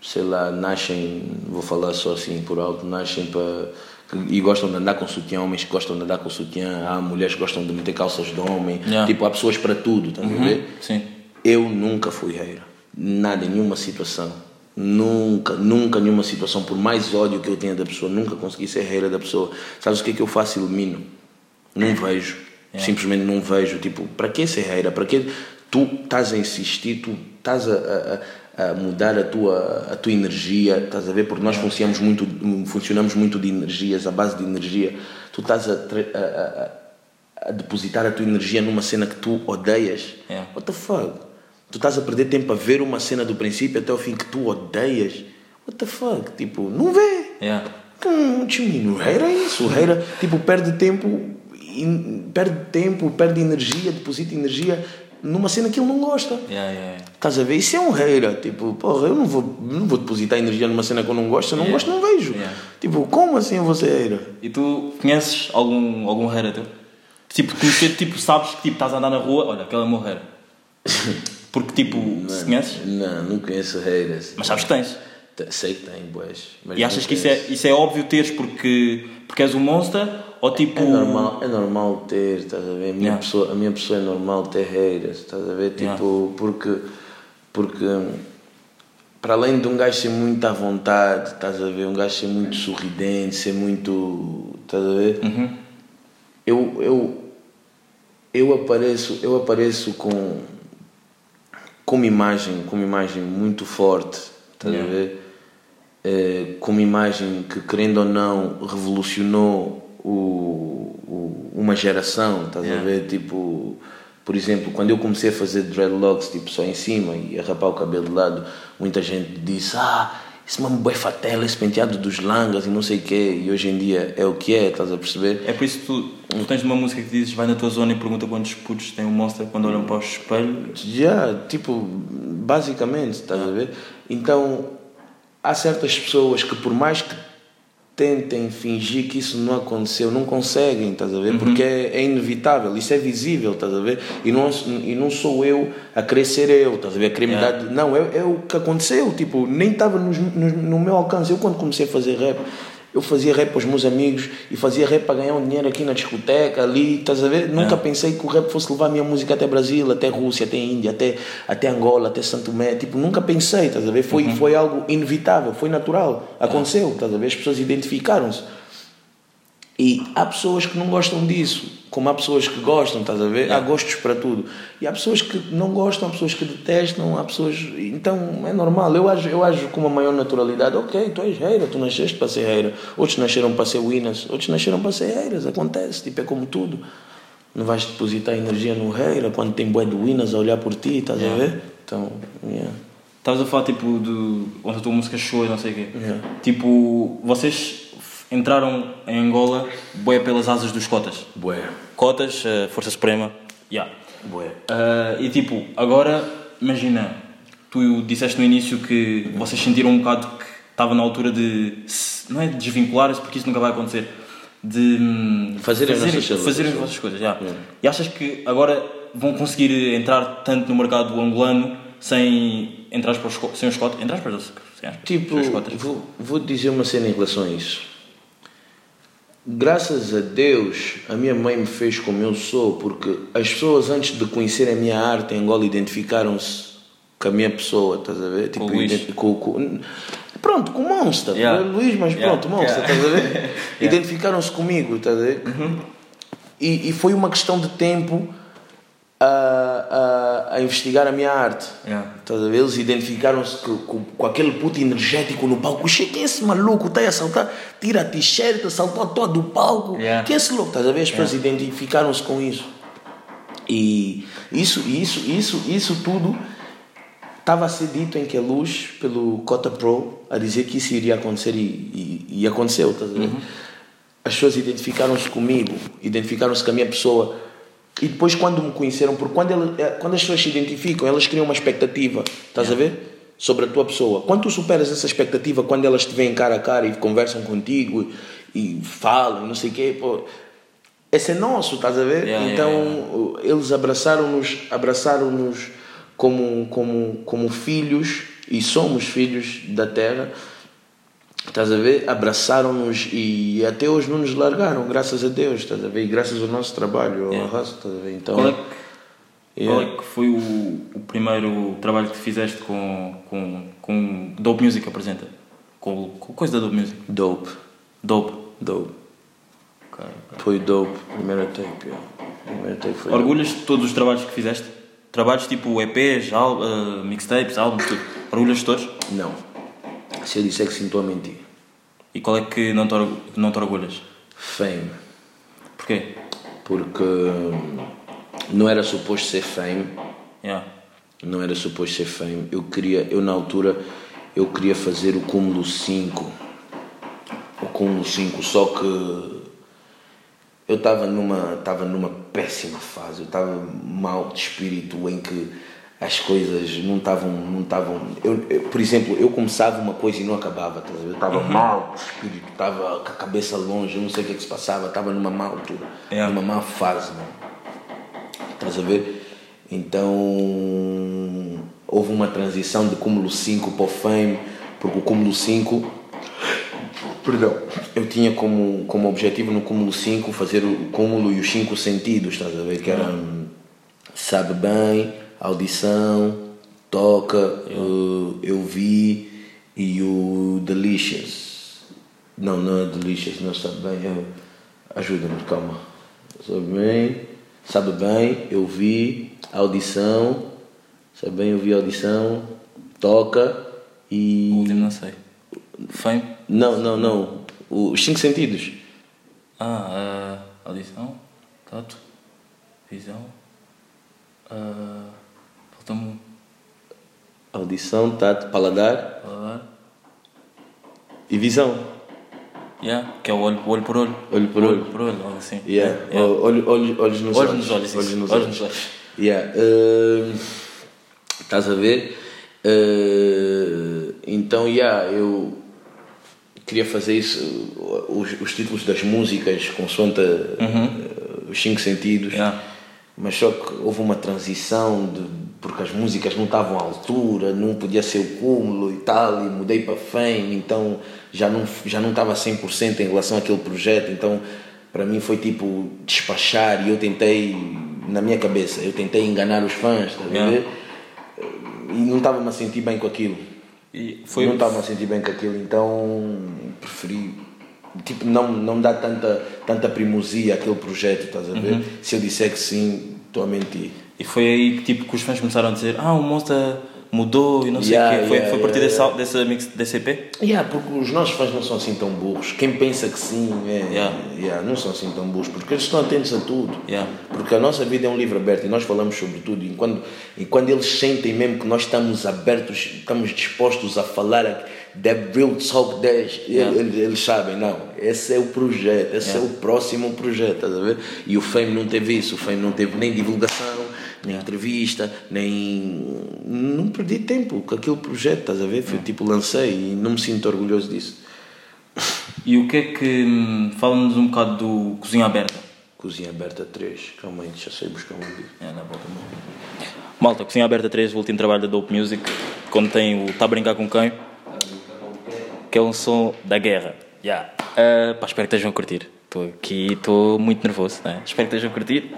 sei lá, nascem, vou falar só assim por alto, nascem para. E gostam de andar com sutiã, homens que gostam de andar com sutiã, há mulheres que gostam de meter calças de homem, Yeah. tipo, há pessoas para tudo, estás a ver? Sim. Eu nunca fui reira. Nada, em nenhuma situação. Nunca, nunca, nenhuma situação. Por mais ódio que eu tenha da pessoa, nunca consegui ser reira da pessoa. Sabes o que é que eu faço? Elimino. Não vejo. Simplesmente não vejo. Tipo, para que ser reira? Para que tu estás a insistir, tu estás a, a- a mudar a tua, a tua energia, estás a ver? Porque nós funcionamos muito, funcionamos muito de energias, a base de energia. Tu estás a, a- a- a- depositar a tua energia numa cena que tu odeias. Yeah. What the fuck? Tu estás a perder tempo a ver uma cena do princípio até o fim que tu odeias. What the fuck? Tipo, não vê. Yeah. Hum, o reira é isso. O reira, tipo, perde tempo, in- perde tempo, perde energia, deposita energia numa cena que ele não gosta. Yeah, yeah. Estás a ver? Isso é um reira. Tipo, porra, eu não vou, não vou depositar energia numa cena que eu não gosto. Se eu não gosto, não vejo. Tipo, como assim eu vou ser reira? E tu conheces algum, algum reira teu? Tipo, conhecer, tipo, sabes que tipo, estás a andar na rua, olha, aquele é o meu reira. Porque tipo, se conheces, Não, não conheço reiras. mas sabes que tens. Te- Sei que tem, boés. mas E não achas que isso é, isso é óbvio teres porque, porque és um monster? Ou tipo. É normal, é normal ter, estás a ver? A minha, Yeah. pessoa, a minha pessoa é normal ter reiras, estás a ver? Tipo, Yeah. porque, porque para além de um gajo ser muito à vontade, estás a ver? Um gajo ser muito sorridente, ser muito. estás a ver? Uhum. Eu, eu, eu apareço, eu apareço com como imagem, como imagem muito forte, estás Yeah. a ver? Eh, como imagem que, querendo ou não, revolucionou o, o- uma geração, estás Yeah. a ver? Tipo, por exemplo, quando eu comecei a fazer dreadlocks tipo, só em cima e a rapar o cabelo de lado, muita gente disse: Ah, esse mano bué fatela, esse penteado dos langas e não sei o quê. E hoje em dia é o que é, estás a perceber? É por isso que tu, tu tens uma música que dizes vai na tua zona e pergunta quantos putos tem um monster quando olham para o espelho. Já, tipo, basicamente, estás a ver? Então, há certas pessoas que, por mais que tentem fingir que isso não aconteceu, não conseguem, estás a ver? Porque é, é inevitável, isso é visível, estás a ver? E não, e não sou eu a querer ser eu, estás a ver? A querer Yeah. Não, é, é o que aconteceu, tipo, nem estava nos- no, no meu alcance. Eu, quando comecei a fazer rap, eu fazia rap para os meus amigos e fazia rap para ganhar um dinheiro aqui na discoteca, ali, estás a ver? Nunca pensei que o rap fosse levar a minha música até Brasil, até Rússia, até Índia, até, até Angola, até Santo Tomé. Tipo, nunca pensei, estás a ver? Foi, foi algo inevitável, foi natural, aconteceu, estás a ver? As pessoas identificaram-se. E há pessoas que não gostam disso, como há pessoas que gostam, estás a ver? Há gostos para tudo. E há pessoas que não gostam, há pessoas que detestam, há pessoas. Então é normal. Eu ajo, eu ajo com uma maior naturalidade. Ok, tu és reira, tu nasceste para ser reira. Outros nasceram para ser winners, outros nasceram para ser reiras. Acontece, tipo, é como tudo. Não vais depositar energia no reira quando tem bué de winners a olhar por ti, estás a ver? Então, yeah. Estavas a falar tipo de onde a tua música show não sei o quê. Yeah. Tipo, vocês entraram em Angola bué pelas asas dos cotas. Bué, Cotas, eh, Força Suprema. Yeah. bué. Ah, e tipo, agora, imagina, tu disseste no início que vocês sentiram um bocado que estava na altura de. Não é de desvincular-se, porque isso nunca vai acontecer. De hum, Fazerem as nossas coisas. fazerem as vossas coisas. já. E achas que agora vão conseguir entrar tanto no mercado angolano sem entrar para os, sem os cotas? Entrar para os, sem as- Tipo, sem os cotas? vou, vou dizer uma cena em relação a isso. Graças a Deus, a minha mãe me fez como eu sou, porque as pessoas antes de conhecerem a minha arte em Angola identificaram-se com a minha pessoa, estás a ver? Tipo, com, com- pronto, com o Monster, Yeah. Luís, mas Yeah. pronto, Monster, Yeah. estás a ver? Identificaram-se comigo, estás a ver? E, e foi uma questão de tempo a, a, a investigar a minha arte. Yeah. A ver? Eles identificaram-se com, com, com aquele puto energético no palco. Quem é esse maluco? Está a saltar, tira a t-shirt, saltou todo do palco. Yeah. Quem é esse louco? Estás a ver? As pessoas identificaram-se com isso. E isso, isso, isso, isso tudo estava a ser dito em que a luz pelo Cota Pro a dizer que isso iria acontecer e, e, e aconteceu. Estás a ver? As pessoas identificaram-se comigo, identificaram-se com a minha pessoa. E depois, quando me conheceram, porque quando, ele, eh, quando as pessoas se identificam, elas criam uma expectativa, estás a ver? Sobre a tua pessoa. Quando tu superas essa expectativa, quando elas te veem cara a cara e conversam contigo e, e falam, não sei o quê, pô, esse é nosso, estás a ver? Yeah, então, yeah, eles abraçaram-nos abraçaram-nos como, como, como filhos, e somos filhos da terra, Estás a ver? Abraçaram-nos e até hoje não nos largaram, graças a Deus, estás a ver? E graças ao nosso trabalho, ao Yeah. arrasto, estás a ver? Então, Qual é que, qual yeah. é que foi o, o primeiro trabalho que fizeste com, com, com Dope Music apresenta? Com, com coisa da Dope Music? dope, Dope. dope. Ok. Foi dope, primeira tape, yeah. Primeira tape foi Orgulhas de todos os trabalhos que fizeste? Trabalhos tipo EPs, al- eh, mixtapes, álbuns, tudo. Orgulhas de todos? Não. Se eu disser que sim, estou a mentir. E qual é que não te, não te orgulhas? Fame. Porquê? Porque hum, não era suposto ser fame. Yeah. não era suposto ser fame. Eu queria, eu na altura, eu queria fazer o cúmulo 5. O cúmulo 5, só que eu estava numa, estava numa péssima fase. Eu estava mal de espírito em que as coisas não estavam, não estavam. Eu, eu, por exemplo, eu começava uma coisa e não acabava. ver? Eu estava mal de espírito, estava com a cabeça longe, não sei o que é que se passava, estava numa má altura, Yeah. numa má fase, mano. Estás a ver? Então houve uma transição de cúmulo 5 para o fame, porque o cúmulo 5, perdão, eu tinha como, como objetivo no cúmulo 5 fazer o cúmulo e os cinco sentidos, estás a ver? Que era hum, sabe bem, audição, toca, uh, eu vi e o delicious. Não, não é delicious, não sabe bem, é, ajuda-me, calma. Sabe bem, sabe bem, eu vi, audição Sabe bem ouvir a audição, toca e. O último não sei. Fame? Não, não, não. Os cinco sentidos. Ah, uh, audição, tato, visão. Uh, Um. Audição, tato, paladar Paladar. e visão. Yeah, que é o olho, olho por olho. Olho por olho. por olho, algo assim. Yeah. Yeah. Olho, olho, olhos nos Olhos olhos. nos olhos, olhos nos Olhos olhos. olhos. Yeah. Uh, estás a ver? Uh, então, yeah, eu queria fazer isso, os, os títulos das músicas, consoante uh, os cinco sentidos. Yeah. Mas só que houve uma transição de, porque as músicas não estavam à altura, não podia ser o cúmulo e tal, e mudei para fame, então já não já não estava 100% em relação àquele projeto, então para mim foi tipo despachar e eu tentei na minha cabeça, eu tentei enganar os fãs, a Yeah. E não estava-me a sentir bem com aquilo. E foi Não estava a sentir bem com aquilo, então preferi. Tipo, não, não dá tanta, tanta primosia àquele projeto, estás a ver? Se eu disser que sim, estou a mentir. E foi aí que, tipo, que os fãs começaram a dizer Ah, o Monster mudou e não sei o Yeah, quê. Foi, yeah, foi a partir yeah, dessa, dessa, mix, desse EP? Yeah, porque os nossos fãs não são assim tão burros. Quem pensa que sim, é, Yeah. yeah, não são assim tão burros, porque eles estão atentos a tudo. Yeah. Porque a nossa vida é um livro aberto e nós falamos sobre tudo. E quando, e quando eles sentem mesmo que nós estamos abertos, estamos dispostos a falar the real talk 10, Yeah. eles, eles sabem, não, esse é o projeto, esse Yeah. é o próximo projeto, estás a ver? E o Fame não teve isso, o Fame não teve nem divulgação, nem entrevista, nem. Não perdi tempo com aquele projeto, estás a ver? Foi tipo, lancei e não me sinto orgulhoso disso. E o que é que. Fala-nos um bocado do Cozinha Aberta. Cozinha aberta 3, calma aí, já sei buscar um livro. É, na boca Malta, Cozinha Aberta 3, o último trabalho da Dope Music, tem o Tá Brincar com Quem, que é um som da guerra. Yeah. Uh, pá, espero que estejam a curtir. Estou aqui, estou muito nervoso, né? Espero que estejam a curtir.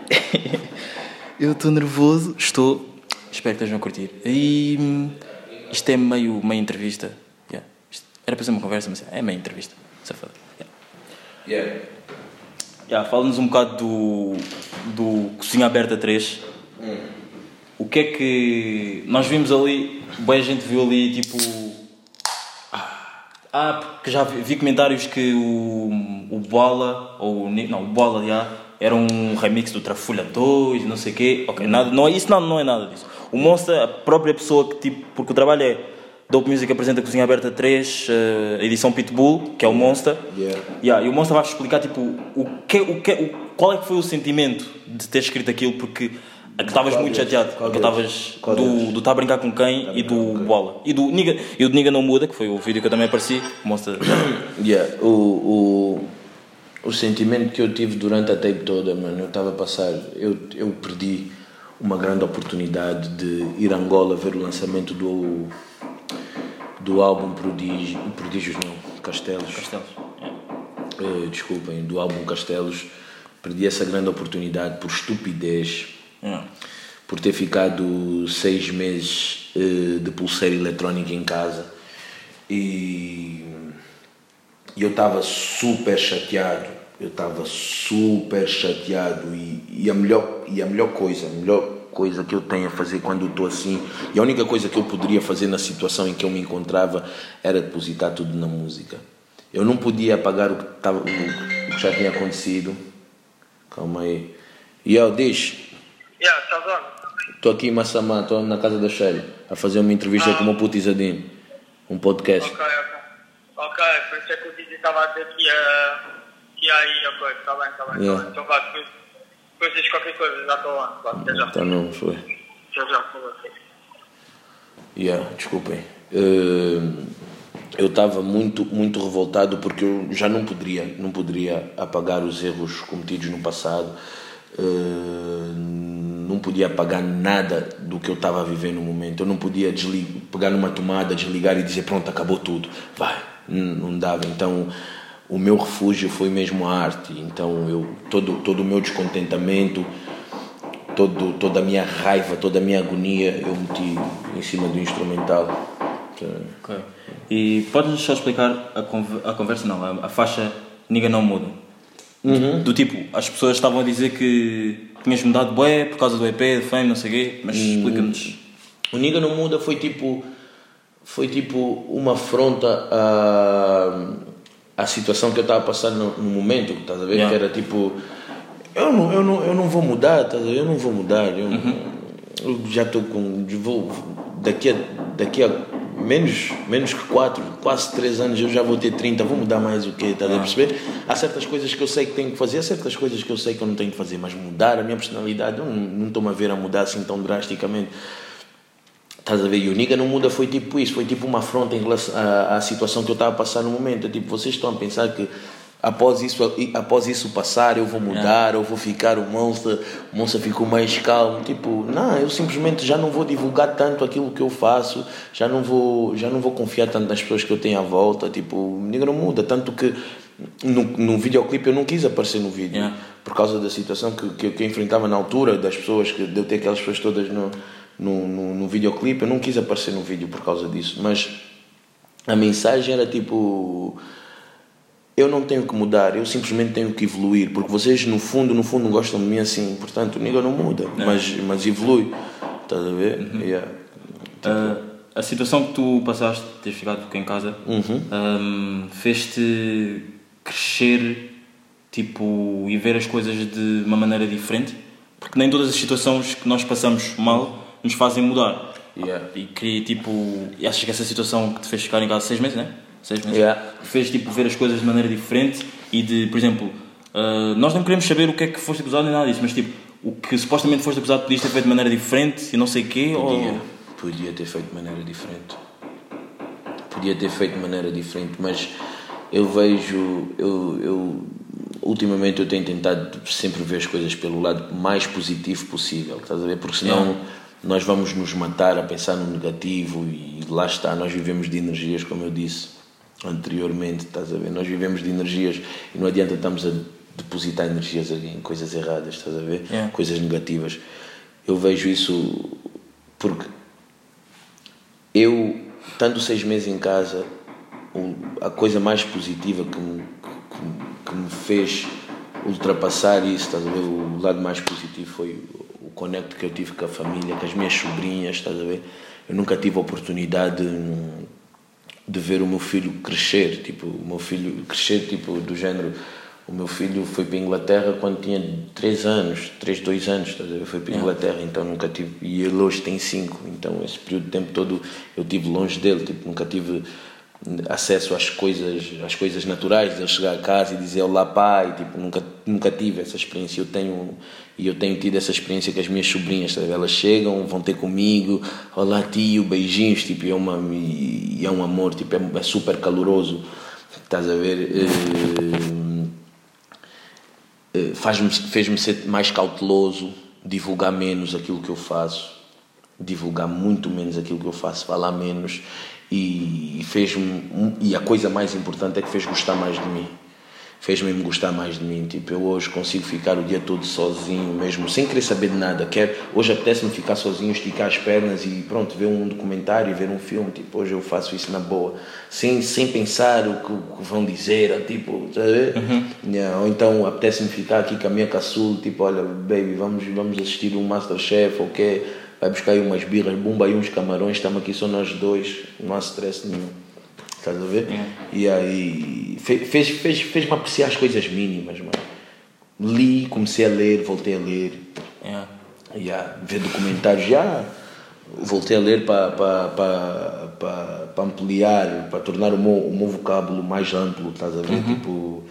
Eu estou nervoso, estou. Espero que estejam a curtir. E hum, isto é meio, meio entrevista. Yeah. Isto era para ser uma conversa, mas é meio entrevista. Safado. Yeah. Yeah. Yeah, Fala-nos um bocado do, do Cozinha Aberta 3. O que é que. Nós vimos ali, bem a gente viu ali tipo. Ah, porque já vi, vi comentários que o, o Bola, ou não, o Bola já, era um remix do Trafulha 2, não sei o quê. Ok, nada, não, é- isso não, não é nada disso. O Monster, a própria pessoa que tipo. Porque o trabalho é. Dope Music apresenta Cozinha Aberta 3, eh, edição Pitbull, que é o Monster. Yeah. Yeah, e o Monster vai explicar tipo, o que, o que, o, qual é que foi o sentimento de ter escrito aquilo, porque estavas Qual muito deles? chateado, porque deles? estavas do, do Tá a Brincar com Quem e do Bola. E do Niga, e o do Niga Não Muda, que foi o vídeo que eu também apareci, o Monster. Yeah, o, o, o sentimento que eu tive durante a tape toda, mano, eu estava a passar, eu, eu perdi uma grande oportunidade de ir a Angola ver o lançamento do, do álbum Prodígio, Prodígios não, Castelos. Castelos. Yeah. Eh, desculpem, do álbum Castelos. Perdi essa grande oportunidade por estupidez, Por ter ficado seis meses eh, de pulseira eletrónica em casa. E eu estava super chateado. Eu estava super chateado e, e, a melhor, e a melhor coisa, a melhor coisa que eu tenho a fazer quando estou assim, e a única coisa que eu poderia fazer na situação em que eu me encontrava era depositar tudo na música. Eu não podia apagar o que, tava, o, o que já tinha acontecido. Calma aí. E eu, diz, Yeah, estás on? estou aqui em Massamá, estou na casa da Shelly, a fazer uma entrevista com o meu puto um podcast. Ok, ok. Ok, por isso é que o Didi estava a dizer que ia, que ia aí, ok, está bem, está bem, Yeah. tá bem. Então vá, depois, depois diz qualquer coisa, já estou lá, vá, até já. Então não foi. Já já, por você. Yeah, desculpem. Eh, eu estava muito, muito revoltado porque eu já não poderia, não poderia apagar os erros cometidos no passado. Eh, não podia apagar nada do que eu estava viver no momento. Eu não podia desligar, pegar numa tomada, desligar e dizer pronto, acabou tudo. Vai, não, dava. Então o meu refúgio foi mesmo a arte. Então eu todo todo o meu descontentamento todo, toda a minha raiva, toda a minha agonia eu meti em cima do instrumental. Ok. E podes só explicar a conversa, não, a, a faixa Niga Não Muda. Do tipo, as pessoas estavam a dizer que tinhas mudado bué por causa do EP, de fame, não sei o quê, mas explica-nos. O Niga não muda foi tipo. Foi tipo uma afronta à, à situação que eu estava a passar no, no momento, estás a ver? Yeah. Que era tipo. Eu não, eu, não, eu não vou mudar, estás a ver? Eu não vou mudar. Eu, eu já estou com. Vou, daqui, a, daqui a menos, menos que 4, quase 3 anos eu já vou ter 30, vou mudar mais o quê? Estás a perceber? Há certas coisas que eu sei que tenho que fazer, há certas coisas que eu sei que eu não tenho que fazer, mas mudar a minha personalidade, eu não, não estou-me a ver a mudar assim tão drasticamente. Estás a ver? E o Niga não muda foi tipo isso, foi tipo uma afronta em relação à, à situação que eu estava a passar no momento. É tipo, vocês estão a pensar que após isso, após isso passar eu vou mudar, eu vou ficar o monstro, o monstro ficou mais calmo. Tipo, não, eu simplesmente já não vou divulgar tanto aquilo que eu faço, já não vou, já não vou confiar tanto nas pessoas que eu tenho à volta. Tipo, o não muda, tanto que no, no videoclipe eu não quis aparecer no vídeo Yeah. por causa da situação que, que, que eu enfrentava na altura, das pessoas, que de eu ter aquelas pessoas todas no, no, no, no videoclipe, eu não quis aparecer no vídeo por causa disso, mas a mensagem era tipo. Eu não tenho que mudar, eu simplesmente tenho que evoluir, porque vocês no fundo, no fundo gostam de mim assim, portanto o nigga não muda, mas, mas evolui, estás a ver? Yeah. Ah, a situação que tu passaste, teres ficado em casa, Uhum. ahm, fez-te crescer tipo, e ver as coisas de uma maneira diferente? Porque nem todas as situações que nós passamos mal nos fazem mudar. Yeah. E tipo. E achas que essa situação que te fez ficar em casa seis meses, né? Meses. Yeah. Fez tipo ver as coisas de maneira diferente e de, por exemplo, ah, nós não queremos saber o que é que foste acusado nem nada disso, mas tipo, o que supostamente foste acusado podias ter feito de maneira diferente e não sei o quê, Podia, ou. podia ter feito de maneira diferente. Podia ter feito de maneira diferente, mas eu vejo, eu, eu ultimamente eu tenho tentado sempre ver as coisas pelo lado mais positivo possível, estás a ver? Porque senão Yeah. nós vamos nos matar a pensar no negativo e lá está, nós vivemos de energias, como eu disse anteriormente, estás a ver? Nós vivemos de energias e não adianta estamos a depositar energias em coisas erradas, estás a ver? Yeah. Coisas negativas. Eu vejo isso porque eu, estando seis meses em casa, a coisa mais positiva que me, que, que me fez ultrapassar isso, estás a ver? O lado mais positivo foi o conecto que eu tive com a família, com as minhas sobrinhas, estás a ver? Eu nunca tive a oportunidade de, de ver o meu filho crescer, tipo, o meu filho crescer, tipo, do género. O meu filho foi para a Inglaterra quando tinha 3 anos, 3, 2 anos, ver? Foi para a Inglaterra, então nunca tive. E ele hoje tem 5, então esse período de tempo todo eu tive longe dele, tipo, nunca tive acesso às coisas, às coisas naturais, de ele chegar a casa e dizer olá pai, tipo, nunca, nunca tive essa experiência. Eu tenho, e eu tenho tido essa experiência com as minhas sobrinhas, sabe? elas chegam, vão ter comigo, olá tio, beijinhos, tipo, é, uma, é um amor, tipo, é, é super caloroso, estás a ver? Eh, eh, faz-me fez-me ser mais cauteloso, divulgar menos aquilo que eu faço, divulgar muito menos aquilo que eu faço, falar menos e fez-me e a coisa mais importante é que fez gostar mais de mim. Fez-me me gostar mais de mim. Tipo, eu hoje consigo ficar o dia todo sozinho, mesmo sem querer saber de nada. Quero, hoje apetece-me ficar sozinho, esticar as pernas e pronto, ver um documentário, ver um filme. Tipo, hoje eu faço isso na boa, sem, sem pensar o que, o que vão dizer. Tipo, tá a ver? Yeah, Ou então apetece-me ficar aqui com a minha caçula, tipo, olha, baby, vamos, vamos assistir um Masterchef, ok? Vai buscar aí umas birras, bumba aí uns camarões, estamos aqui só nós dois, não há stress nenhum. Estás a ver? E aí fe- fez, fez, fez-me apreciar as coisas mínimas, mano. Li, comecei a ler, voltei a ler, Yeah. yeah, ver documentários, já voltei a ler para pa, pa, pa, pa ampliar, para tornar o meu, o meu vocábulo mais amplo, estás a ver? Tipo,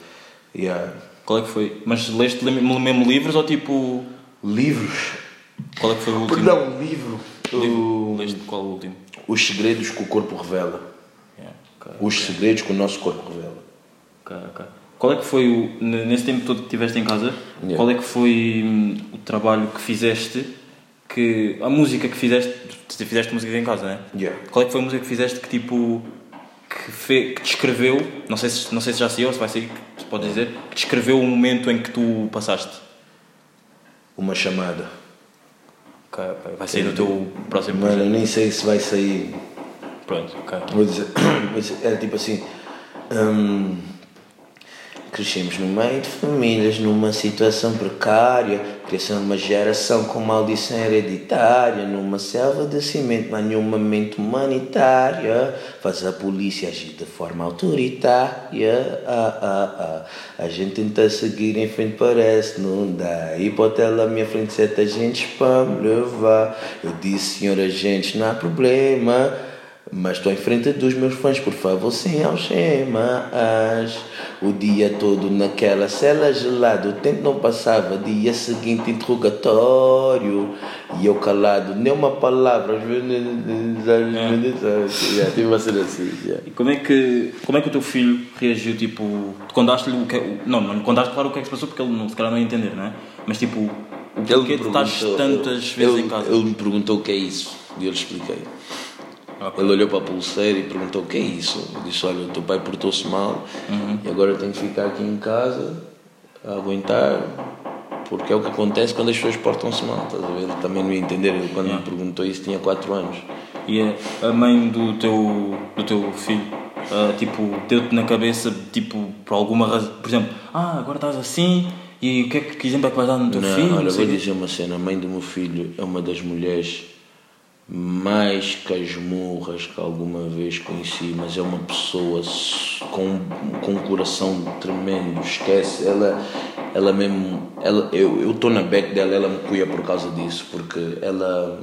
yeah. Qual é que foi? Mas leste le- mesmo livros ou tipo. livros, Qual é que foi o último? perdão, livro, o- Leste qual o último? Os Segredos que o Corpo Revela. Yeah. ok. Os Segredos que o nosso corpo revela. Ok, ok. Qual é que foi o. Nesse tempo todo que estiveste em casa, Yeah. qual é que foi hum, o trabalho que fizeste? Que, a música que fizeste. Tu fizeste música em casa, não é? Yeah. Qual é que foi a música que fizeste que tipo. que, fe, que descreveu. Não sei, se, não sei se já saiu ou se vai sair, se pode dizer. Que descreveu o momento em que tu passaste. Uma chamada. Ok, ok. Vai sair no teu próximo Mano, eu projeto. nem sei se vai sair. Pronto, ok. Vou dizer, dizer, é tipo assim. hum, Crescemos no meio de famílias numa situação precária, criação uma geração com maldição hereditária, numa selva de cimento, há nenhuma mente humanitária, faz a polícia agir de forma autoritária. Ah, ah, ah. A gente tenta seguir em frente, parece, não dá. E à minha frente, sete agentes para me levar. Eu disse, senhor agente, não há problema. Mas estou em frente dos meus fãs, por favor, sem algemas. O dia todo naquela cela gelada, o tempo não passava. Dia seguinte, interrogatório. E eu calado, nem uma palavra. Yeah, tive uma cena assim. yeah. E como é que, como é que o teu filho reagiu, tipo, contaste-lhe o que é, não, não contaste claro o que é que se passou porque ele não, se calhar não ia entender, não é? Mas tipo, o porquê tu estás tantas vezes ele, em casa? Ele me perguntou o que é isso e eu lhe expliquei. Ok. Ele olhou para a pulseira e perguntou o que é isso. Eu disse: Olha, o teu pai portou-se mal Uhum. e agora eu tenho que ficar aqui em casa a aguentar. Porque é o que acontece quando as pessoas portam-se mal. Estás a ver? Ele também não ia entender. Ele, quando me perguntou isso, tinha 4 anos. E a- a mãe do teu, do teu filho, ah, tipo, deu-te na cabeça, tipo, por alguma razão, por exemplo, ah, agora estás assim, e o que, é que, que exemplo é que vais dar no teu Não, filho? olha, vou dizer uma cena. A mãe do meu filho é uma das mulheres mais casmurras que alguma vez conheci, mas é uma pessoa com, com um coração tremendo. Esquece, ela, ela mesmo. Ela, eu estou na back dela, ela me cuia por causa disso, porque ela.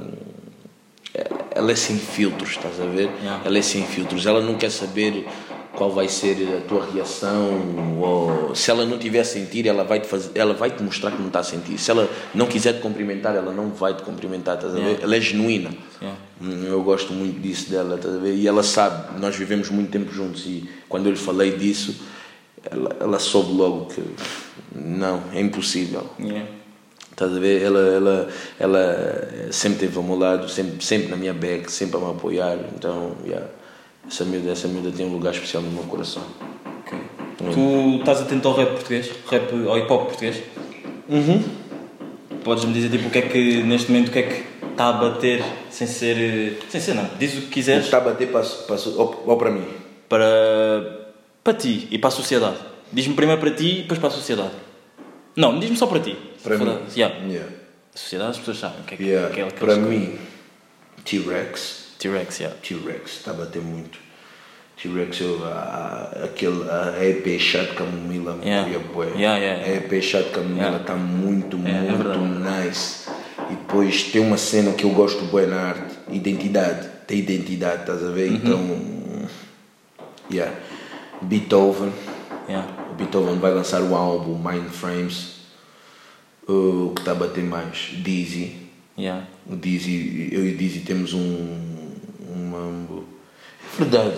Ela é sem filtros, estás a ver? Yeah. Ela é sem filtros. Ela não quer saber qual vai ser a tua reação ou se ela não tiver a sentir, ela vai te fazer, ela vai te mostrar que não está a sentir. Se ela não quiser te cumprimentar, ela não vai te cumprimentar, estás a ver? Yeah. Ela é genuína. Yeah. Hum, Eu gosto muito disso dela, estás a ver? E ela sabe, nós vivemos muito tempo juntos e quando eu lhe falei disso, ela, ela soube logo que não, é impossível. Yeah. Estás a ver? Ela, ela, ela sempre esteve ao meu lado, sempre, sempre na minha back, sempre a me apoiar. Então, yeah, essa, miúda, essa miúda tem um lugar especial no meu coração. Ok. Tu estás atento ao rap português? Rap, ao hip hop português? Uhum. Podes-me dizer tipo, o que é que, neste momento, o que é que está a bater sem ser. sem ser, não. Diz o que quiseres Está a bater para, para, ou, ou para mim? para, para ti e para a sociedade. Diz-me primeiro para ti e depois para a sociedade. Não, diz-me só para ti. Para mim? Yeah. Yeah. A sociedade as pessoas sabem o que é que, Yeah. que é que Para mim, T-Rex. T-Rex, yeah. T-Rex está a bater muito. T-Rex, aquele a EP chato de camomila me Yeah. Yeah, yeah. A EP chato de camomila está muito, É, é muito nice. E depois tem uma cena que eu gosto bué na arte, identidade. Tem identidade, estás a ver? Uhum. Então, yeah. Beethoven. Yeah. O Beethoven vai lançar o álbum Mind Frames. O que está a bater mais? Dizzy. Yeah. O Dizzy, eu e o Dizzy temos um mambo. É verdade.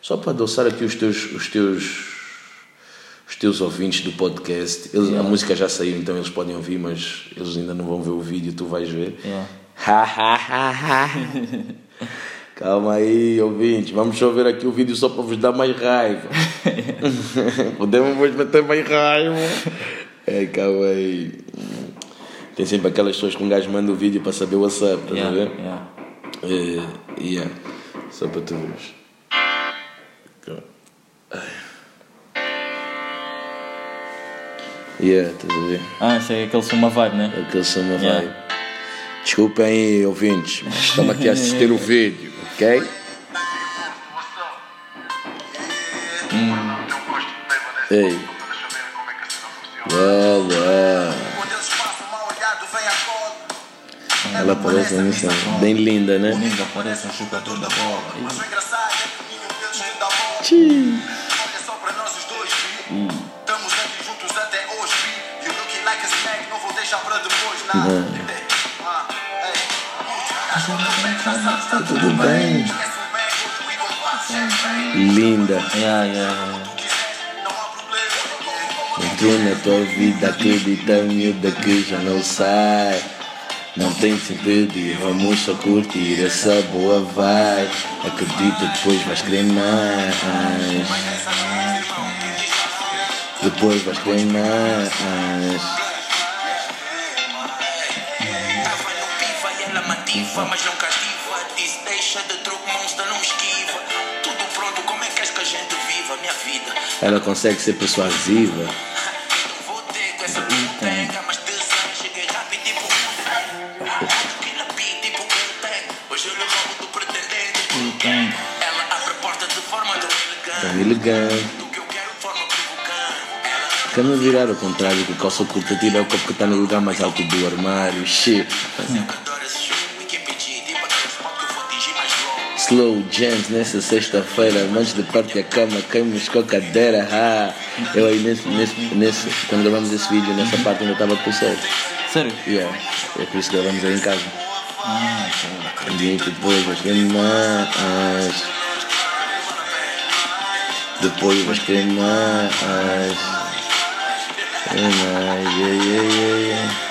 Só para adoçar aqui os teus, os teus, os teus ouvintes do podcast. Eles, A música já saiu, então eles podem ouvir, mas eles ainda não vão ver o vídeo, tu vais ver. Yeah. Calma aí, ouvintes. Vamos só ver aqui o vídeo só para vos dar mais raiva. Podemos vos meter mais raiva. É, calma aí. Tem sempre aquelas pessoas que um gajo manda o vídeo para saber o WhatsApp, estás a Yeah. ver? Yeah. É, yeah. Só para tu veres. Yeah, estás a ver? Ah, isso é aquele som uma vibe, né? Aquele som uma Yeah. vibe. Desculpem aí, ouvintes, mas estamos aqui a assistir o vídeo, ok? Ei. Uau, uau. Ela parece uma missão bem linda, né? Linda, parece um jogador da bola. Mas o engraçado é dá bola. Tchim. Olha só para nós os dois. Estamos aqui juntos até hoje, vi. You looking like a snack, não vou deixar para depois, nada. Ah, ei. Tá tudo bem. Linda. Yeah, yeah. Entrou na tua vida, acredita, miúda, que já não sai. Não tem sentido e vamos só curtir essa boa vibe. Acredita, depois vais querer mais. Depois vais querer mais. Mas não cativa. Disse, deixa de truque, monstro, não me esquiva. Tudo pronto, como é que és que a gente viva? minha vida. Ela consegue ser persuasiva. Ela Quer-me virar ao contrário, que calça curta tira o copo que está no lugar mais alto do armário. Shit. Slow jams nessa sexta-feira, antes de partir a cama, caímos com a cadeira. Ah, eu aí nesse, nesse, nesse, quando gravamos esse vídeo, nessa parte ainda estava com sério. Sério? Yeah, é por isso que gravamos aí em casa. Ah, E vais querer mais. Depois vais querer mais. Querer mais, yeah, yeah, yeah, yeah.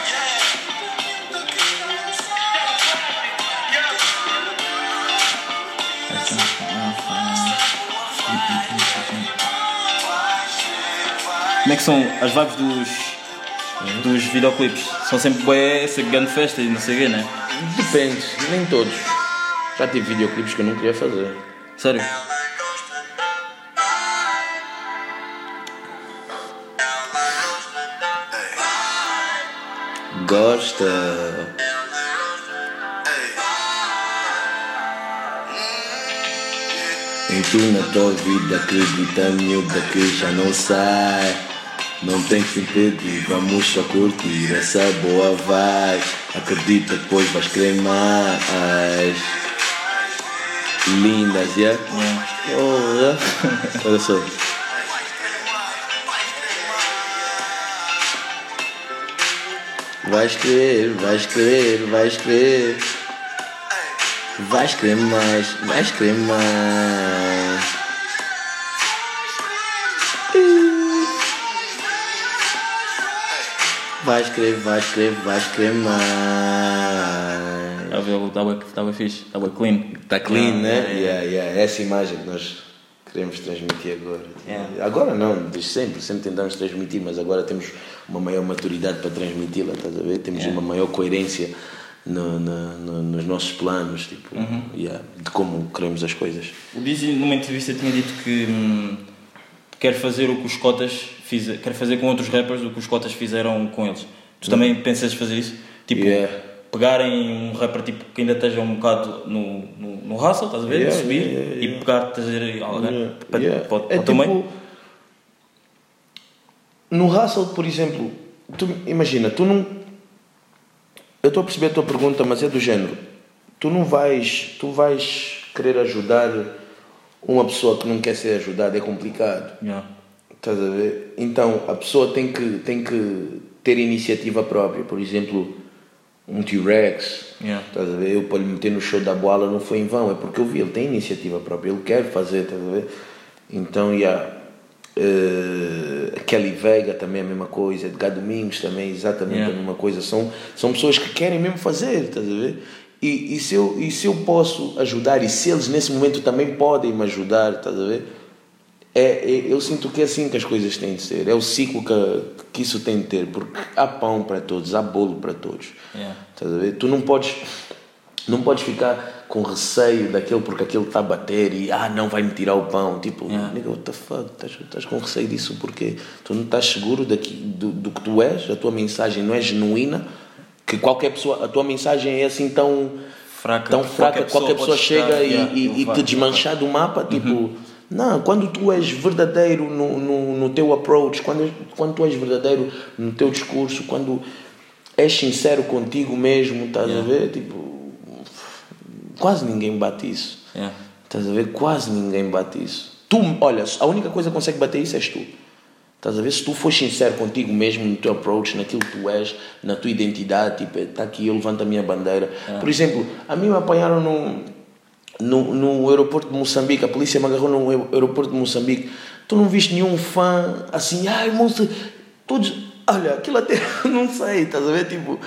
Como é que são as vibes dos, dos videoclipes? São sempre bué, essa grande festa e não sei o quê, né? Depende, nem todos. Já tive videoclipes que eu não queria fazer. Sério? Gosta. E tu na tua vida acredita miúda que já não sai Não tem que se impedir, vamos só curtir essa boa vai Acredita depois vais querer mais Lindas, yeah? Oh, yeah. Olha só Vais querer, vais querer, vais querer Vais querer mais, vais querer mais. Vais querer, vais querer, vais querer mais. Está a ver? Estava estava fixe, estava clean. Está clean, Yeah, né? yeah, Yeah, yeah. Essa imagem que nós queremos transmitir agora. Yeah. Agora não, desde sempre, sempre tentamos transmitir, mas agora temos uma maior maturidade para transmiti-la, estás a ver? Temos Yeah. uma maior coerência no, no- no- nos nossos planos, tipo, Uhum. yeah, de como queremos as coisas. O Dizzy numa entrevista tinha dito que hum, quer fazer o que os cotas fizeram, quer fazer com outros rappers o que os cotas fizeram com eles. Tu também pensas fazer isso? Tipo, pegarem um rapper tipo, que ainda esteja um bocado no, no, hustle, estás a ver? Yeah, subir yeah, yeah, e pegar, trazer alguém para, yeah. para, para É meio. tipo, no hustle, por exemplo, tu, imagina, tu não. Eu estou a perceber a tua pergunta, mas é do género. Tu não vais. Tu vais querer ajudar uma pessoa que não quer ser ajudada, é complicado. Yeah. Estás a ver? Então a pessoa tem que, tem que ter iniciativa própria. Por exemplo, um T-Rex. Yeah. Estás a ver? Eu para lhe meter no show da bola não foi em vão, é porque eu vi, ele tem iniciativa própria, ele quer fazer, estás a ver? Então, yeah. Eh, Kelly Vega também é a mesma coisa, Edgar Domingos também é exatamente Yeah. a mesma coisa. São, são pessoas que querem mesmo fazer, estás a ver? E, e, se eu, e se eu posso ajudar, e se eles nesse momento também podem me ajudar, estás a ver? É, é- eu sinto que é assim que as coisas têm de ser. É o ciclo que, que isso tem de ter, porque há pão para todos, há bolo para todos. Yeah. Ver? Tu não podes, não podes ficar com receio daquele porque aquele está a bater e ah, não vai me tirar o pão. Tipo, Yeah. nigga, what the fuck? Estás, estás com receio disso porque tu não estás seguro daqui, do, do que tu és, a tua mensagem não é genuína, que qualquer pessoa, a tua mensagem é assim tão Fraca. tão fraca que qualquer pessoa pode chega estar, e, yeah, e, e te desmanchar do mapa, tipo, não, quando tu és verdadeiro no, no, no teu approach, quando, quando tu és verdadeiro no teu discurso, quando és sincero contigo mesmo, estás a ver? Tipo, quase ninguém bate isso. Yeah. Estás a ver? Quase ninguém bate isso. Tu, olha, a única coisa que consegue bater isso és tu. Estás a ver? Se tu fores sincero contigo mesmo no teu approach, naquilo que tu és, na tua identidade, tipo, está aqui, eu levanto a minha bandeira. Por exemplo, a mim me apanharam no, no, no aeroporto de Moçambique, a polícia me agarrou no aer- aeroporto de Moçambique. Tu não viste nenhum fã assim, ai moça, todos. Olha, aquilo até, não sei, estás a ver? Tipo,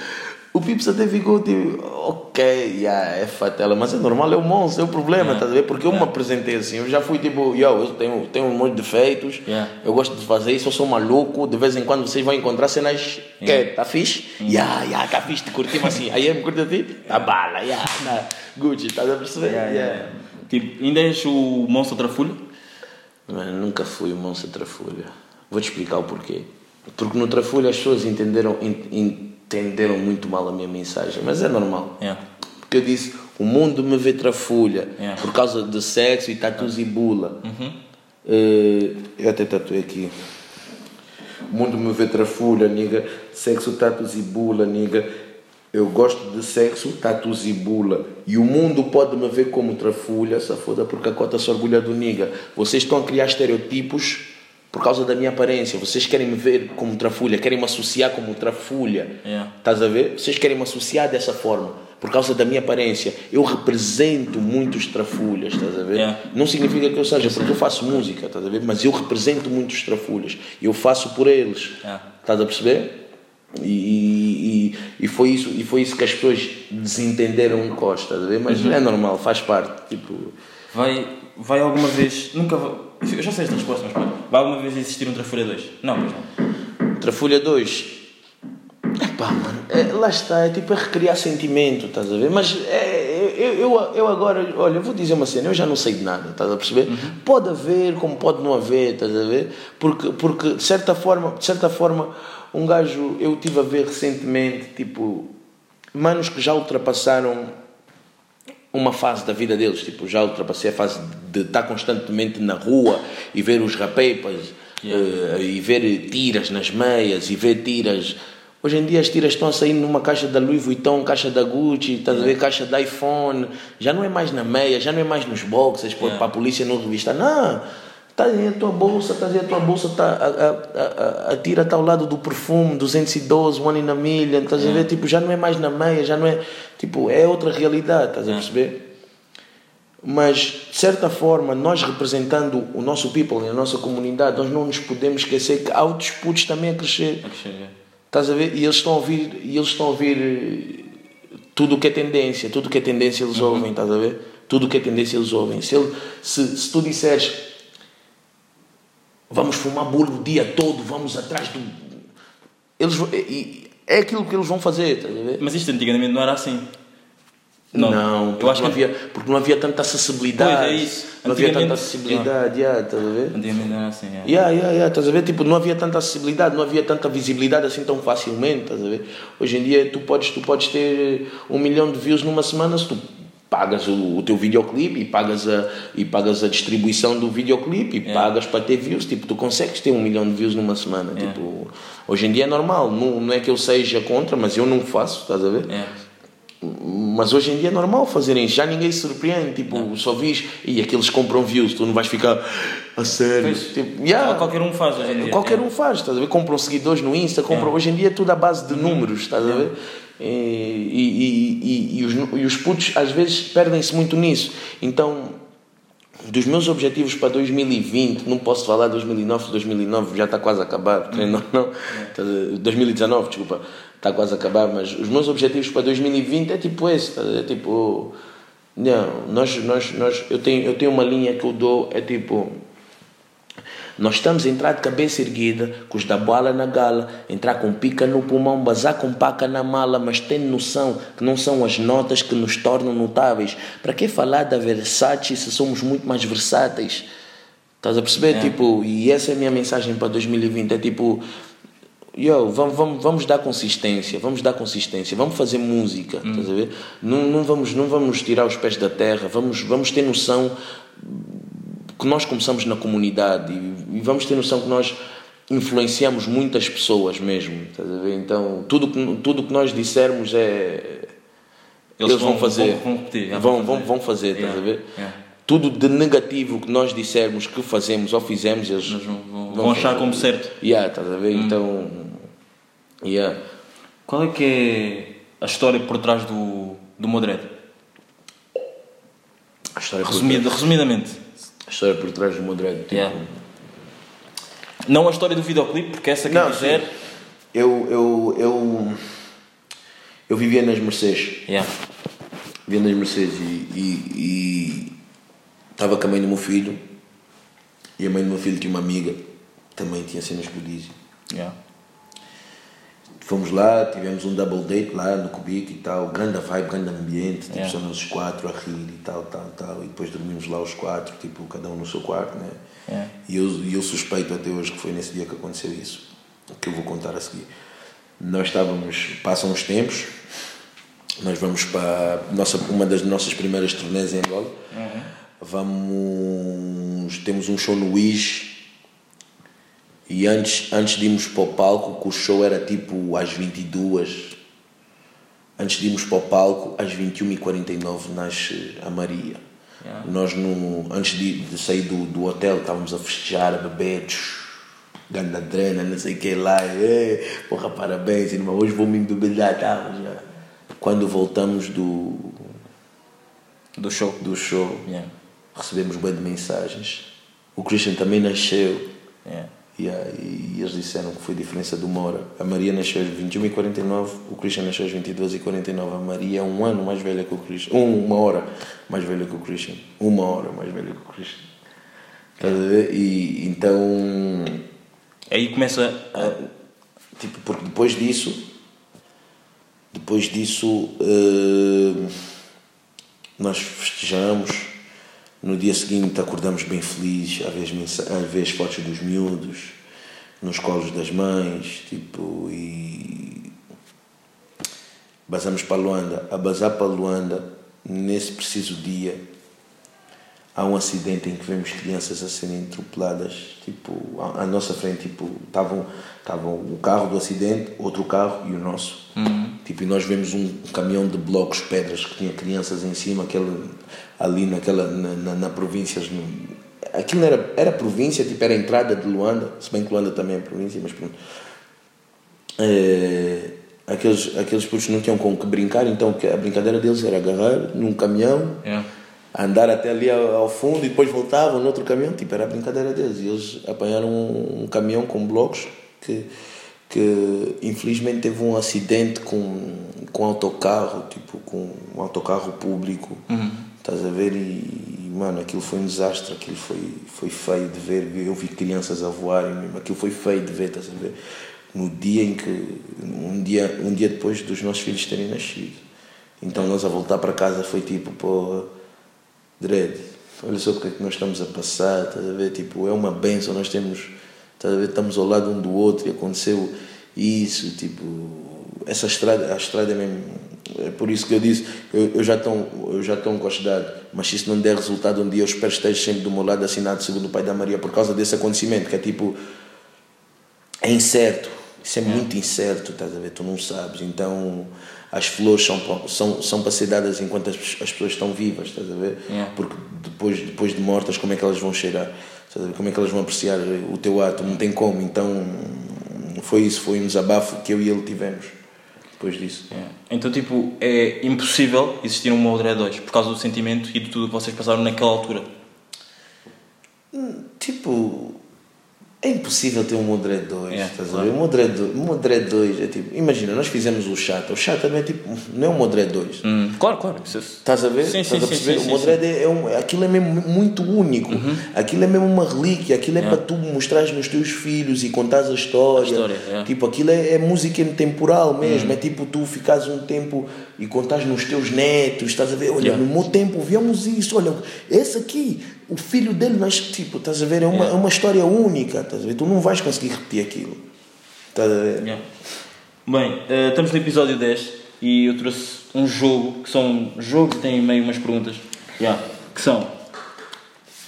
o Pips até ficou tipo, ok, yeah, é fatela, mas é normal, é o monstro, é o problema, estás a ver? Porque eu me apresentei assim, eu já fui tipo, yo, eu tenho, tenho um monte de defeitos, Yeah. eu gosto de fazer isso, eu sou maluco, de vez em quando vocês vão encontrar cenas que é, tá fixe? Yeah, yeah, tá fixe, te curtimos assim, aí me curte a ti? Tá bala, yeah, tá, Gucci, estás a perceber? Yeah, yeah, yeah. Tipo, ainda és o monstro trafulho? Mano, nunca fui um monstro Trafulha. Vou-te explicar o porquê. Porque no Trafulha as pessoas entenderam, en- entenderam muito mal a minha mensagem, mas é normal. Yeah. Porque eu disse, o mundo me vê Trafulha Yeah. por causa de sexo e tatus e bula. Eh, eu até tatuei aqui. O mundo me vê Trafulha, niga. Sexo, tatus e bula, niga. Eu gosto de sexo, tatus e bula. E o mundo pode me ver como Trafulha, se foda, porque a cota se orgulha do niga. Vocês estão a criar estereotipos por causa da minha aparência. Vocês querem me ver como Trafulha, querem me associar como Trafulha. Yeah. Estás a ver? Vocês querem me associar dessa forma. Por causa da minha aparência. Eu represento muitos trafulhas, estás a ver? Yeah. Não significa que eu seja, porque eu faço música, estás a ver? Mas eu represento muitos trafulhas. Eu faço por eles. Yeah. Estás a perceber? E, e, e, foi isso, e foi isso que as pessoas desentenderam Costa, estás a ver? Mas é normal, faz parte. Tipo, Vai, vai alguma vez. Nunca. Eu já sei esta resposta, mas pá, vai alguma vez existir um Trafulha 2? Não, pois não. Trafulha 2. Epá, mano, é, lá está, é tipo é recriar sentimento, estás a ver? Mas é, eu, eu, eu agora, olha, eu vou dizer uma cena, eu já não sei de nada, estás a perceber? Pode haver, como pode não haver, estás a ver? Porque, porque de certa forma, de certa forma, um gajo, eu tive a ver recentemente, tipo, manos que já ultrapassaram uma fase da vida deles, tipo, já ultrapassei a fase de estar constantemente na rua e ver os rapepas eh, e ver tiras nas meias e ver tiras. Hoje em dia as tiras estão a sair numa caixa da Louis Vuitton, caixa da Gucci, estás a ver, caixa da iPhone, já não é mais na meia, já não é mais nos boxes, para a polícia não revistar, não. Estás aí a tua bolsa, estás aí a tua bolsa, tá, a, a, a, a tira está ao lado do perfume, 212, One in a Million, estás a ver? Tipo, já não é mais na meia, já não é. Tipo, é outra realidade, estás a perceber? Mas, de certa forma, nós representando o nosso people a nossa comunidade, nós não nos podemos esquecer que há outros putos também a crescer. É que chega. Estás a ver? E eles estão a ouvir, e eles estão a ouvir eh, tudo o que é tendência, tudo o que é tendência eles ouvem, estás a ver? Tudo o que é tendência eles ouvem. Se, ele, se, se tu disseres vamos fumar bolo o dia todo, vamos atrás do. Eles, é aquilo que eles vão fazer, estás a ver? Mas isto antigamente não era assim. Não, porque, eu acho não que havia, porque não havia tanta acessibilidade. Pois, é isso. Não havia tanta acessibilidade, yeah, estás a ver? antigamente não era assim. é. Yeah, yeah, yeah, estás a ver? Tipo, não havia tanta acessibilidade, não havia tanta visibilidade assim tão facilmente, estás a ver? Hoje em dia tu podes, tu podes ter um milhão de views numa semana se tu pagas o, o teu videoclipe e pagas a, e pagas a distribuição do videoclipe e pagas para ter views, tipo, tu consegues ter um milhão de views numa semana, tipo, hoje em dia é normal, não, não é que eu seja contra, mas eu não faço, estás a ver? É. Mas hoje em dia é normal fazerem já ninguém se surpreende, tipo, só vis e aqueles compram views, tu não vais ficar a sério. Pois. Tipo, yeah. Qualquer um faz hoje em dia. Qualquer É. um faz, estás a ver? Compram seguidores no Insta, compram. Hoje em dia é tudo à base de números, estás a ver? E, e, e, e, os, e os putos às vezes perdem-se muito nisso. Então, dos meus objetivos para 2020, não posso falar 2009, 2009 já está quase a acabar, querendo ou não. Ver? 2019, desculpa, está quase a acabar, mas os meus objetivos para 2020 é tipo esse? É tipo. Não, nós, nós, nós, eu, tenho, eu tenho uma linha que eu dou, é tipo. Nós estamos a entrar de cabeça erguida, com os da bola na gala, entrar com pica no pulmão, bazar com paca na mala, mas tendo noção que não são as notas que nos tornam notáveis. Para que falar da Versace se somos muito mais versáteis? Estás a perceber? Tipo, e essa é a minha mensagem para 2020. É tipo, yo, vamos, vamos, vamos dar consistência, vamos dar consistência, vamos fazer música, estás a ver? Não, não, vamos, não vamos tirar os pés da terra, vamos, vamos ter noção que nós começamos na comunidade e, e vamos ter noção que nós influenciamos muitas pessoas mesmo, estás? Então, tudo que, tudo que nós dissermos é. Eles, vão, vão- fazer. vão- repetir, vão, vão fazer. vão fazer, estás Yeah, a ver? yeah. Tudo de negativo que nós dissermos que fazemos ou fizemos, eles Eles vão, vão, achar como certo. Yeah, estás a ver? Então. Yeah. Qual é que é a história por trás do, do Modred? Resumida, resumidamente. A história por trás do Modred. Tipo, Yeah. Não a história do videoclipe, porque essa quem Não, sim. Eu, eu, eu, eu vivia nas Mercedes. Yeah. Vivia nas Mercedes e estava com a mãe do meu filho. E a mãe do meu filho tinha uma amiga, também tinha cenas com o Dizzy. Yeah. Fomos lá, tivemos um double date lá no Cubico e tal, grande vibe, grande ambiente, tipo, Yeah. só nós os quatro a rir e tal, tal, tal. E depois dormimos lá os quatro, tipo, cada um no seu quarto, né? Yeah. E eu, eu suspeito até hoje que foi nesse dia que aconteceu isso, que eu vou contar a seguir. Nós estávamos, passam uns tempos, nós vamos para nossa, uma das nossas primeiras turnês em Angola. Vamos. Temos um show no Wish. E antes, antes de irmos para o palco, que o show era tipo às 22. Antes de irmos para o palco, às 21h49 nasce a Maria. Yeah. Nós, no, antes de, de sair do, do hotel, estávamos a festejar, a beber, ganda drena, não sei o que lá. É, porra, parabéns, irmão, hoje vou me embebedar. Tá, já. Quando voltamos do, Do show. do show, Yeah. recebemos bem de mensagens. O Christian também nasceu. Yeah. Yeah, e eles disseram que foi diferença de uma hora. A Maria nasceu às 21h49, o Christian nasceu às 22h49. A Maria é um ano mais velha que o Christian. Um, uma hora mais velha que o Christian. Uma hora mais velha que o Christian. Estás a ver? E então. Aí começa a. Tipo, porque depois disso. Depois disso. eh, nós festejamos. No dia seguinte acordamos bem felizes mensa- a ver as fotos dos miúdos nos colos das mães, tipo, e basamos para Luanda. A basar para Luanda, nesse preciso dia, há um acidente em que vemos crianças a serem atropeladas, tipo, à, à nossa frente, tipo, estavam, estavam o carro do acidente, outro carro e o nosso. Tipo, e nós vemos um caminhão de blocos, pedras, que tinha crianças em cima, aquele, ali naquela, na, na, na província. Aquilo era, era província, tipo, era a entrada de Luanda, se bem que Luanda também é província, mas pronto. É, aqueles, aqueles putos não tinham com que brincar, então a brincadeira deles era agarrar num caminhão, Yeah. Andar até ali ao, ao fundo e depois voltavam no outro caminhão, tipo, era a brincadeira deles. E eles apanharam um, um caminhão com blocos que, que infelizmente teve um acidente com, com autocarro, tipo, com um autocarro público. Estás a ver? E, e, mano, aquilo foi um desastre, aquilo foi, foi feio de ver. Eu vi crianças a voarem mesmo, aquilo foi feio de ver, estás a ver? No dia em que. Um dia, um dia depois dos nossos filhos terem nascido. Então nós a voltar para casa foi tipo, pô, Dredd, olha só o que é que nós estamos a passar, estás a ver? Tipo, é uma benção, nós temos, estás a ver? Estamos ao lado um do outro e aconteceu isso, tipo, essa estrada, a estrada é mesmo, é por isso que eu disse, eu, eu já estou eu já estou encostado, mas se isso não der resultado um dia, eu espero que esteja sempre do meu lado assinado segundo o Pai da Maria por causa desse acontecimento, que é tipo, é incerto, isso é muito incerto, estás a ver? Tu não sabes. Então as flores são, são, são para ser dadas enquanto as, as pessoas estão vivas, estás a ver? Yeah. Porque depois, depois de mortas, como é que elas vão cheirar? Como é que elas vão apreciar o teu ato? Não tem como. Então foi isso, foi um desabafo que eu e ele tivemos depois disso. Yeah. Então, tipo, é impossível existir um Modré 2 por causa do sentimento e de tudo que vocês passaram naquela altura. Tipo, é impossível ter um Modred 2, É, estás claro. a ver? Um Modred 2, um Modred 2 é tipo, imagina, nós fizemos o Chata, o Chata não é tipo, não é um Modred 2. Hum, claro, claro. É- Estás a ver? Sim, Estás sim, a perceber? sim, sim, o Modred é, é um, aquilo é mesmo muito único. Aquilo é mesmo uma relíquia. Aquilo é Yeah. para tu mostrares nos teus filhos e contares a história. A história, yeah. Tipo, aquilo é, é música intemporal mesmo. É tipo tu ficares um tempo e contares nos teus netos. Estás a ver? Olha, no meu tempo víamos isso. Olha, esse aqui, o filho dele, mas tipo, estás a ver? É uma, Yeah. é uma história única. Estás a ver? Tu não vais conseguir repetir aquilo. Estás a ver? Yeah. Bem, eh, estamos no episódio 10 e eu trouxe um jogo que são jogos que têm meio umas perguntas. Yeah. Que são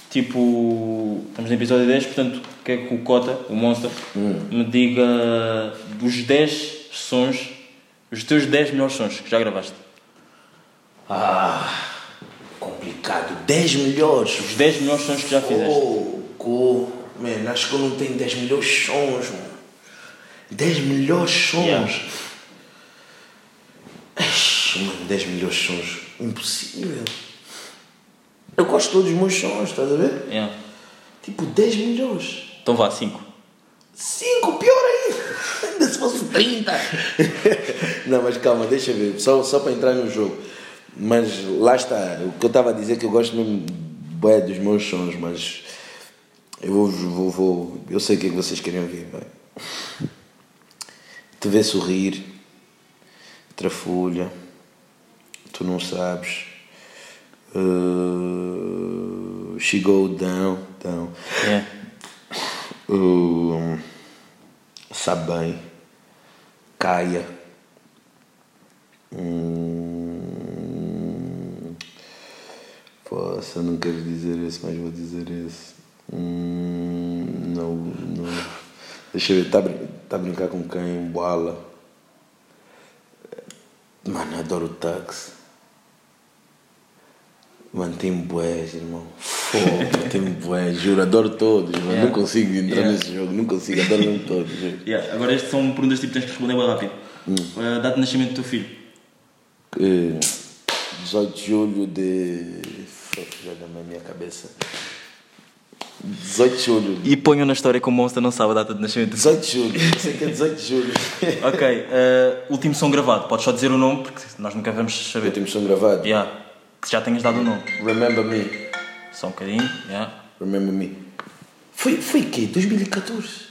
tipo. Estamos no episódio 10, portanto, quer que o Cota, o Monster, me diga dos 10 sons, os teus 10 melhores sons que já gravaste. Ah, complicado. 10 melhores. Os 10 melhores sons que já fizeste. Oh, co, man, acho que eu não tenho 10 melhores sons, mano. 10 melhores sons. Yeah. Eish, mano, 10 melhores sons. Impossível. Eu gosto de todos os meus sons, estás a ver? Yeah. Tipo, 10 melhores. Então vá, 5. 5, pior ainda. Ainda se fosse 30. não, mas calma, deixa eu ver. Só, só para entrar no jogo. Mas lá está. O que eu estava a dizer é que eu gosto mesmo bué dos meus sons, mas eu vou, vou, vou- Eu sei o que é que vocês queriam ouvir. Bem. te vê sorrir, trafulha, tu não sabes. Uh, she go down, down. Yeah. Uh, sabe bem, caia. Hum, poxa, não quero dizer esse, mas vou dizer esse. Hum, não, não. Deixa eu ver, tá, tá a brincar com quem? Boala. Mano, adoro o táxi. Mano, tem bués, irmão. Fogo, tem bués, juro, adoro todos, mano. Yeah. Não consigo entrar Yeah. nesse jogo, não consigo, adoro mesmo todos. Yeah. Agora estas são perguntas tipo tens que responder bem rápido. A data de nascimento do teu filho. Eh, 18 de julho de. Já na minha cabeça. 18 de julho. E ponham na história que o Monster não sabe a data de nascimento do filho. 18 de julho, eu sei que é 18 de julho. Ok, eh, último som gravado. Podes só dizer o nome porque nós nunca vamos saber. tenho som gravado. Yeah. Que já tenhas dado o nome. Remember me. Só um bocadinho. Yeah. Remember me. Foi, foi que? 2014?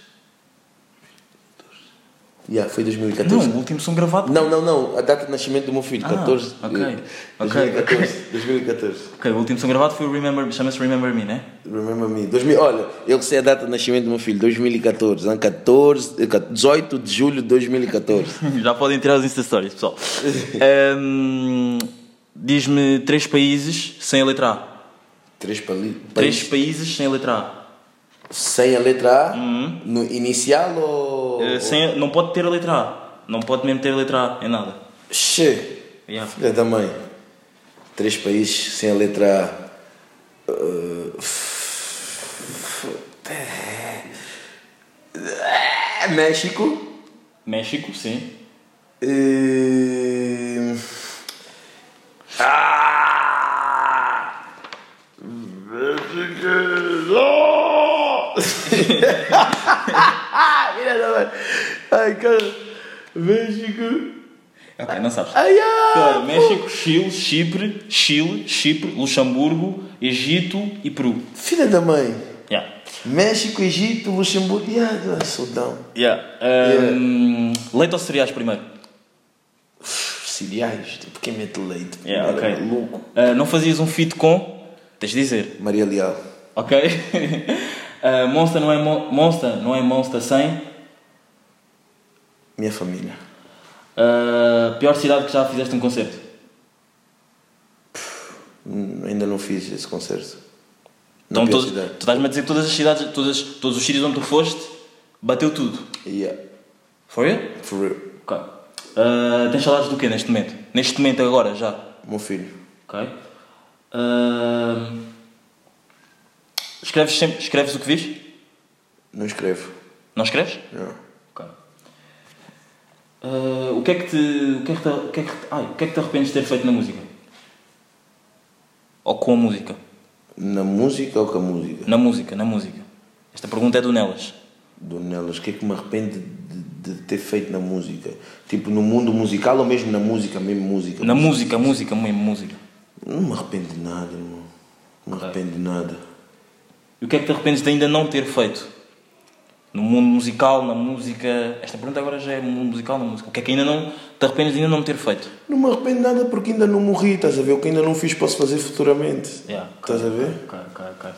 Yeah, foi 2014. Não, o último som gravado. Não, não, não. A data de nascimento do meu filho, Ah, 14. ok. eh, Ok, 2014. 2014. Ok, o último som gravado foi o Remember, chama-se Remember Me, né? Remember me. 2000, olha, eu sei a data de nascimento do meu filho, 2014. hein? 14, eh, 18 de julho de 2014. Já podem tirar os Insta Stories, pessoal. Ehm, Diz-me três países sem a letra A. Três. Três países sem a letra A. Sem a letra A? No inicial ou. Eh, sem, não pode ter a letra A. Não pode mesmo ter a letra A em nada. Che. Yeah. Filha da mãe. Três países sem a letra A. Uh, México. México, sim. Eh, Ah! Filha da mãe. Ai, cara. México. Ok, não sabes. Ai, ai. Claro, México, Chile, Chipre, Chile, Chipre, Luxemburgo, Egito e Peru. Filha da mãe. Yeah. México, Egito, Luxemburgo. Ah, Sudão. Yeah. Ehm, Leite ou cereais primeiro? Cereais. Tipo, quem mete leite? Yeah, ok. Maluco. Ah, não fazias um feat com? Tens de dizer. Maria Leal. Ok? Ah, Monster não é Mon- Monster, não é Monster sem. Minha família. Ah, pior cidade que já fizeste um concerto? Hum, Ainda não fiz esse concerto. Então, pior todos, cidade. tu estás-me a dizer que todas as cidades, todas, todos os sítios onde tu foste, bateu tudo. Yeah. Foi it? For real. Ok. Ah, tens saudades do quê neste momento? Neste momento agora, já? Meu filho. Ok. Ah, escreves, sempre, escreves o que vês? Não escrevo. Não escreves? Não. Ok. Ah, o que é que te. O que é que te, o que é que te, ai, o que é que te arrependes de ter feito na música? Ou com a música? Na música ou com a música? Na música, na música. Esta pergunta é do Nelas. Do Nelas, o que é que me arrepende de, de ter feito na música? Tipo, no mundo musical ou mesmo na música, mesmo música? Na música, música, mesmo música. Não me arrependo de nada, irmão. Não me arrependo de nada. E o que é que te arrependes de ainda não ter feito? No mundo musical, na música. Esta pergunta agora já é mundo musical, na música. O que é que ainda não te arrependes de ainda não ter feito? Não me arrependo nada porque ainda não morri, estás a ver? O que ainda não fiz posso fazer futuramente. Yeah, Estás a ver? Ok, ok, ok.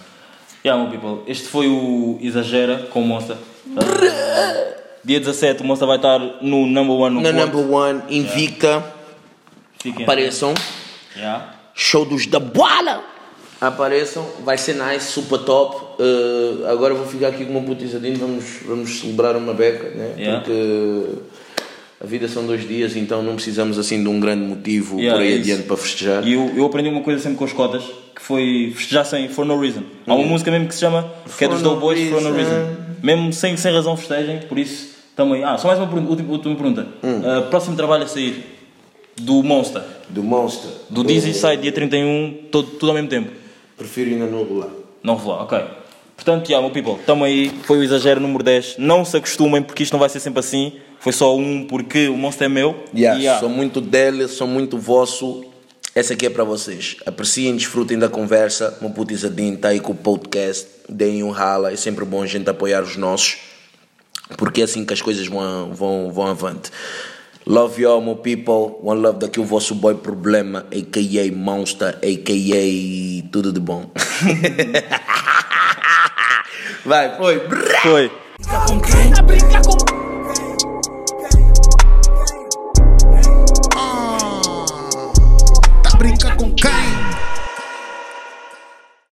Yeah, meu people, este foi o Exagera com. Ah, dia 17, o Monster vai estar no number one no Na Porto. number one, invicta, Fiquem apareçam. Yeah. Show dos da bola! Apareçam, vai ser nice, super top. Uh, agora vou ficar aqui com uma putizadinha, vamos, vamos celebrar uma beca, né? Yeah. Porque a vida são dois dias, então não precisamos assim de um grande motivo Yeah, por aí é adiante para festejar. E eu, eu aprendi uma coisa sempre com as cotas, que foi festejar sem For No Reason. Há uma música mesmo que se chama, que é For dos no Doughboys, For No reason. Mesmo sem, sem razão festejem, por isso também. Ah, só mais uma pergunta, última, última pergunta. Ah, próximo trabalho a sair do Monster, Do Monster. do Dizzy sai dia 31, todo, tudo ao mesmo tempo. Prefiro ainda não rolar. Não revelar, ok. Portanto, yeah, meu people, estamos aí, foi o exagero número 10. Não se acostumem porque isto não vai ser sempre assim. Foi só um porque o Monster é meu. Yeah, yeah, Sou muito dele, sou muito vosso. Essa aqui é para vocês. Apreciem, desfrutem da conversa. Meu putizadinho está aí com o podcast. Deem um rala. É sempre bom a gente apoiar os nossos. Porque é assim que as coisas vão, vão, vão avante. Love you all, my people. One love daqui o vosso boy problema, a.k.a. Monster, a.k.a. tudo de bom. Vai, foi. Foi. Com quem? A brincar com.